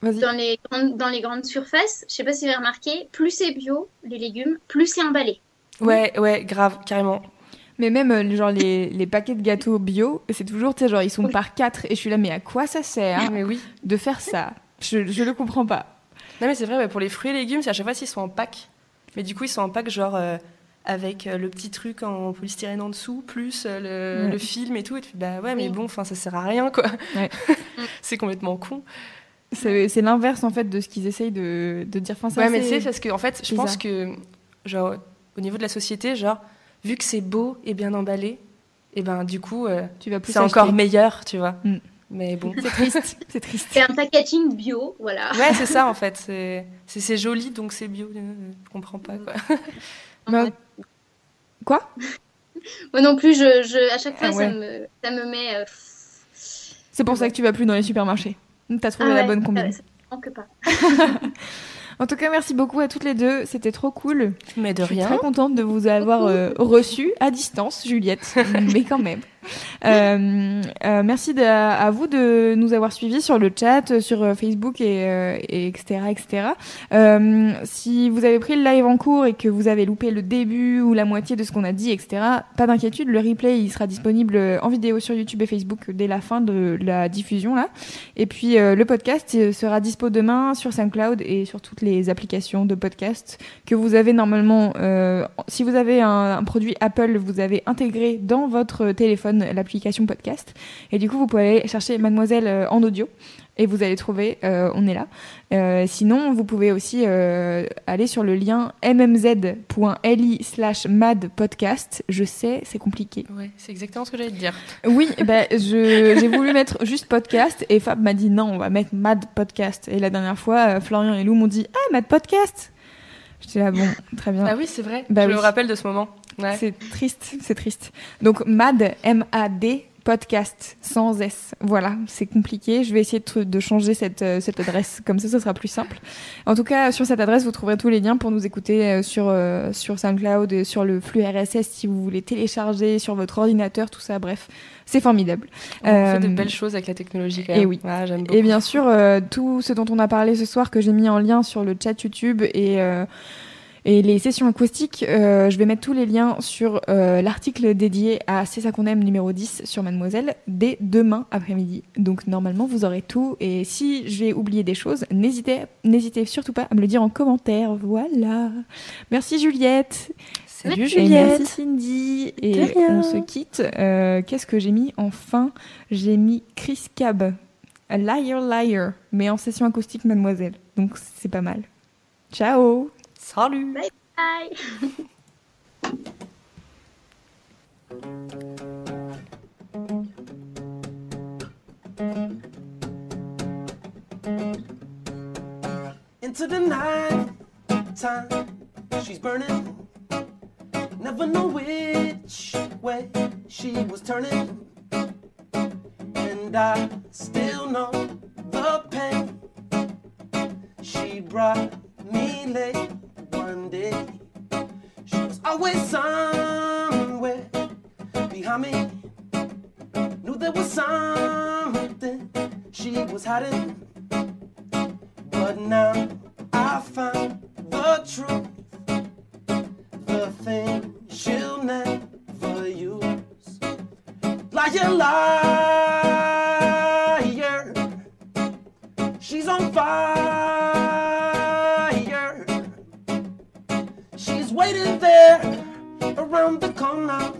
[SPEAKER 3] Mais
[SPEAKER 1] vas-y.
[SPEAKER 3] Dans les, grandes, dans les grandes surfaces, je sais pas si vous avez remarqué, plus c'est bio, les légumes, plus c'est emballé.
[SPEAKER 2] Ouais, ouais, grave, carrément.
[SPEAKER 1] Mais même euh, genre les, les paquets de gâteaux bio, c'est toujours, tu sais, genre ils sont
[SPEAKER 3] Oui.
[SPEAKER 1] par quatre et je suis là, mais à quoi ça sert
[SPEAKER 2] mais oui.
[SPEAKER 1] de faire ça? Je je le comprends pas.
[SPEAKER 2] Non, mais c'est vrai, pour les fruits et légumes, c'est à chaque fois s'ils sont en pack. Mais du coup, ils sont en pack, genre euh, avec euh, le petit truc en polystyrène en dessous, plus euh, le,
[SPEAKER 1] Ouais.
[SPEAKER 2] le film et tout. Et tu fais, bah ouais, mais
[SPEAKER 3] Oui.
[SPEAKER 2] bon, enfin, ça sert à rien, quoi.
[SPEAKER 1] Ouais.
[SPEAKER 2] c'est complètement con.
[SPEAKER 1] C'est c'est l'inverse en fait de ce qu'ils essayent de, de dire. Enfin, c'est
[SPEAKER 2] Ouais, mais sais, parce que en fait, je pense que, genre, au niveau de la société, genre, vu que c'est beau et bien emballé, et ben du coup, euh,
[SPEAKER 1] tu vas plus
[SPEAKER 2] c'est encore meilleur, tu vois.
[SPEAKER 1] Mm.
[SPEAKER 2] Mais bon.
[SPEAKER 1] C'est triste, c'est triste.
[SPEAKER 3] C'est un packaging bio, voilà.
[SPEAKER 2] Ouais, c'est ça en fait. C'est joli donc c'est bio. euh, Je comprends pas quoi.
[SPEAKER 1] Mais- Quoi?
[SPEAKER 3] Moi non plus, je, je, à chaque fois,
[SPEAKER 1] Ah ouais.
[SPEAKER 3] ça, me, ça me met. euh,
[SPEAKER 1] C'est pour ça que tu vas plus dans les supermarchés. T'as trouvé
[SPEAKER 3] ah
[SPEAKER 1] la bonne
[SPEAKER 3] ça-
[SPEAKER 1] combine.
[SPEAKER 3] ça manque pas.
[SPEAKER 1] En tout cas, merci beaucoup à toutes les deux. C'était trop cool.
[SPEAKER 2] Mais de
[SPEAKER 1] Je suis
[SPEAKER 2] rien.
[SPEAKER 1] très contente de vous avoir euh, reçu à distance, Juliette, mais quand même. Euh, euh, merci à vous de nous avoir suivis sur le chat, euh, sur Facebook et, et etc. etc. Si vous avez pris le live en cours et que vous avez loupé le début ou la moitié de ce qu'on a dit, etc., pas d'inquiétude, le replay il sera disponible en vidéo sur YouTube et Facebook dès la fin de la diffusion là. Et puis le podcast sera dispo demain sur SoundCloud et sur toutes les applications de podcast que vous avez normalement. si vous avez un, un produit Apple, vous avez intégré dans votre téléphone l'application podcast. Et du coup, vous pouvez aller chercher Mademoiselle euh, en audio. Et vous allez trouver, euh, on est là. Euh, sinon, vous pouvez aussi euh, aller sur le lien mmz.li slash madpodcast. Je sais, c'est compliqué.
[SPEAKER 2] Ouais, c'est exactement ce que j'allais te dire.
[SPEAKER 1] Oui, ben, je, j'ai voulu mettre juste podcast et Fab m'a dit non, on va mettre Mad Podcast. Et la dernière fois, Florian et Lou m'ont dit ah Mad Podcast. J'étais là bon, très bien.
[SPEAKER 2] Ah oui, c'est vrai.
[SPEAKER 1] Bah
[SPEAKER 2] je
[SPEAKER 1] oui.
[SPEAKER 2] me rappelle de ce moment. Ouais.
[SPEAKER 1] C'est triste, c'est triste. Donc Mad M A D podcast sans S. Voilà, c'est compliqué. Je vais essayer de, de changer cette, euh, cette adresse. Comme ça, ça sera plus simple. En tout cas, sur cette adresse, vous trouverez tous les liens pour nous écouter euh, sur, euh, sur SoundCloud, et sur le flux RSS si vous voulez télécharger sur votre ordinateur, tout ça. Bref, c'est formidable.
[SPEAKER 2] On fait de
[SPEAKER 1] Euh,
[SPEAKER 2] belles choses avec la technologie quand
[SPEAKER 1] et
[SPEAKER 2] même.
[SPEAKER 1] oui.
[SPEAKER 2] Ah, j'aime beaucoup.
[SPEAKER 1] et bien sûr, euh, tout ce dont on a parlé ce soir que j'ai mis en lien sur le chat YouTube et, euh, et les sessions acoustiques, euh, je vais mettre tous les liens sur euh, l'article dédié à C'est ça qu'on aime numéro 10 sur Mademoiselle dès demain après-midi. Donc normalement, vous aurez tout. Et si j'ai oublié des choses, n'hésitez, n'hésitez surtout pas à me le dire en commentaire. Voilà. Merci Juliette.
[SPEAKER 2] Salut
[SPEAKER 1] Et
[SPEAKER 2] Juliette.
[SPEAKER 1] merci Cindy. Et on se quitte. Euh, Qu'est-ce que j'ai mis enfin? J'ai mis Chris Cab, A Liar Liar, mais en session acoustique Mademoiselle. Donc c'est pas mal. Ciao
[SPEAKER 2] Salut.
[SPEAKER 3] Bye.
[SPEAKER 4] into the night time. She's burning. Never know which way she was turning. And I still know the pain. She brought me late one day. She was always somewhere behind me. Knew there was something she was hiding. But now I found the truth, the thing she'll never use. Liar, liar, she's on fire. Around the corner.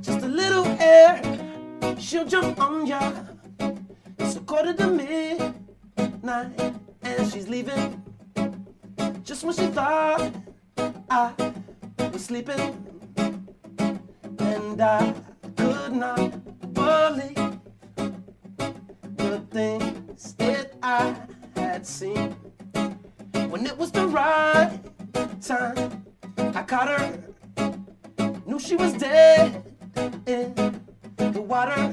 [SPEAKER 4] Just a little air, she'll jump on ya. It's a quarter to midnight and she's leaving. Just when she thought I was sleeping, and I could not believe the things that I had seen. When it was the right time, I caught her. Knew she was dead in the water.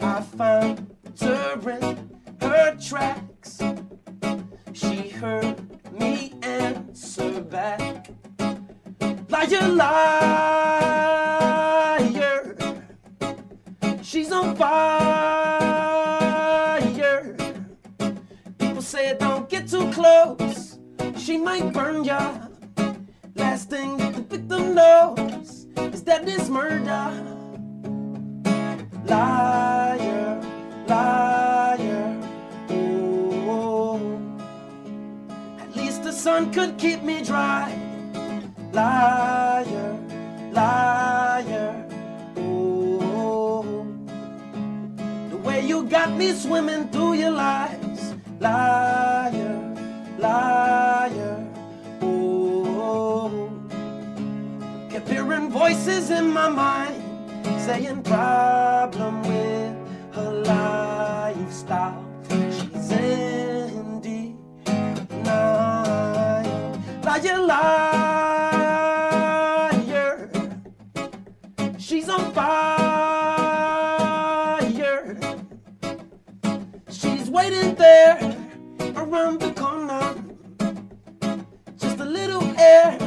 [SPEAKER 4] I found her in her tracks. She heard me answer back. Liar, liar. She's on fire. People say don't get too close. She might burn ya. Last thing that the victim knows is that it's murder. Liar, liar. Oh, at least the sun could keep me dry. Liar, liar. Oh, the way you got me swimming through your lies. Liar, liar. Voices in my mind saying problem with her lifestyle. She's in denial. Liar, liar. She's on fire. She's waiting there around the corner. Just a little air,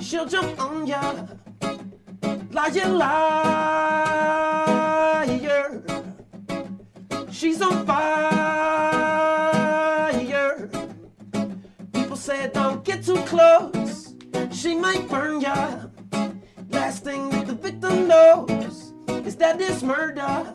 [SPEAKER 4] she'll jump on ya. Liar, liar. She's on fire. People say don't get too close. She might burn ya. Last thing that the victim knows is that it's murder.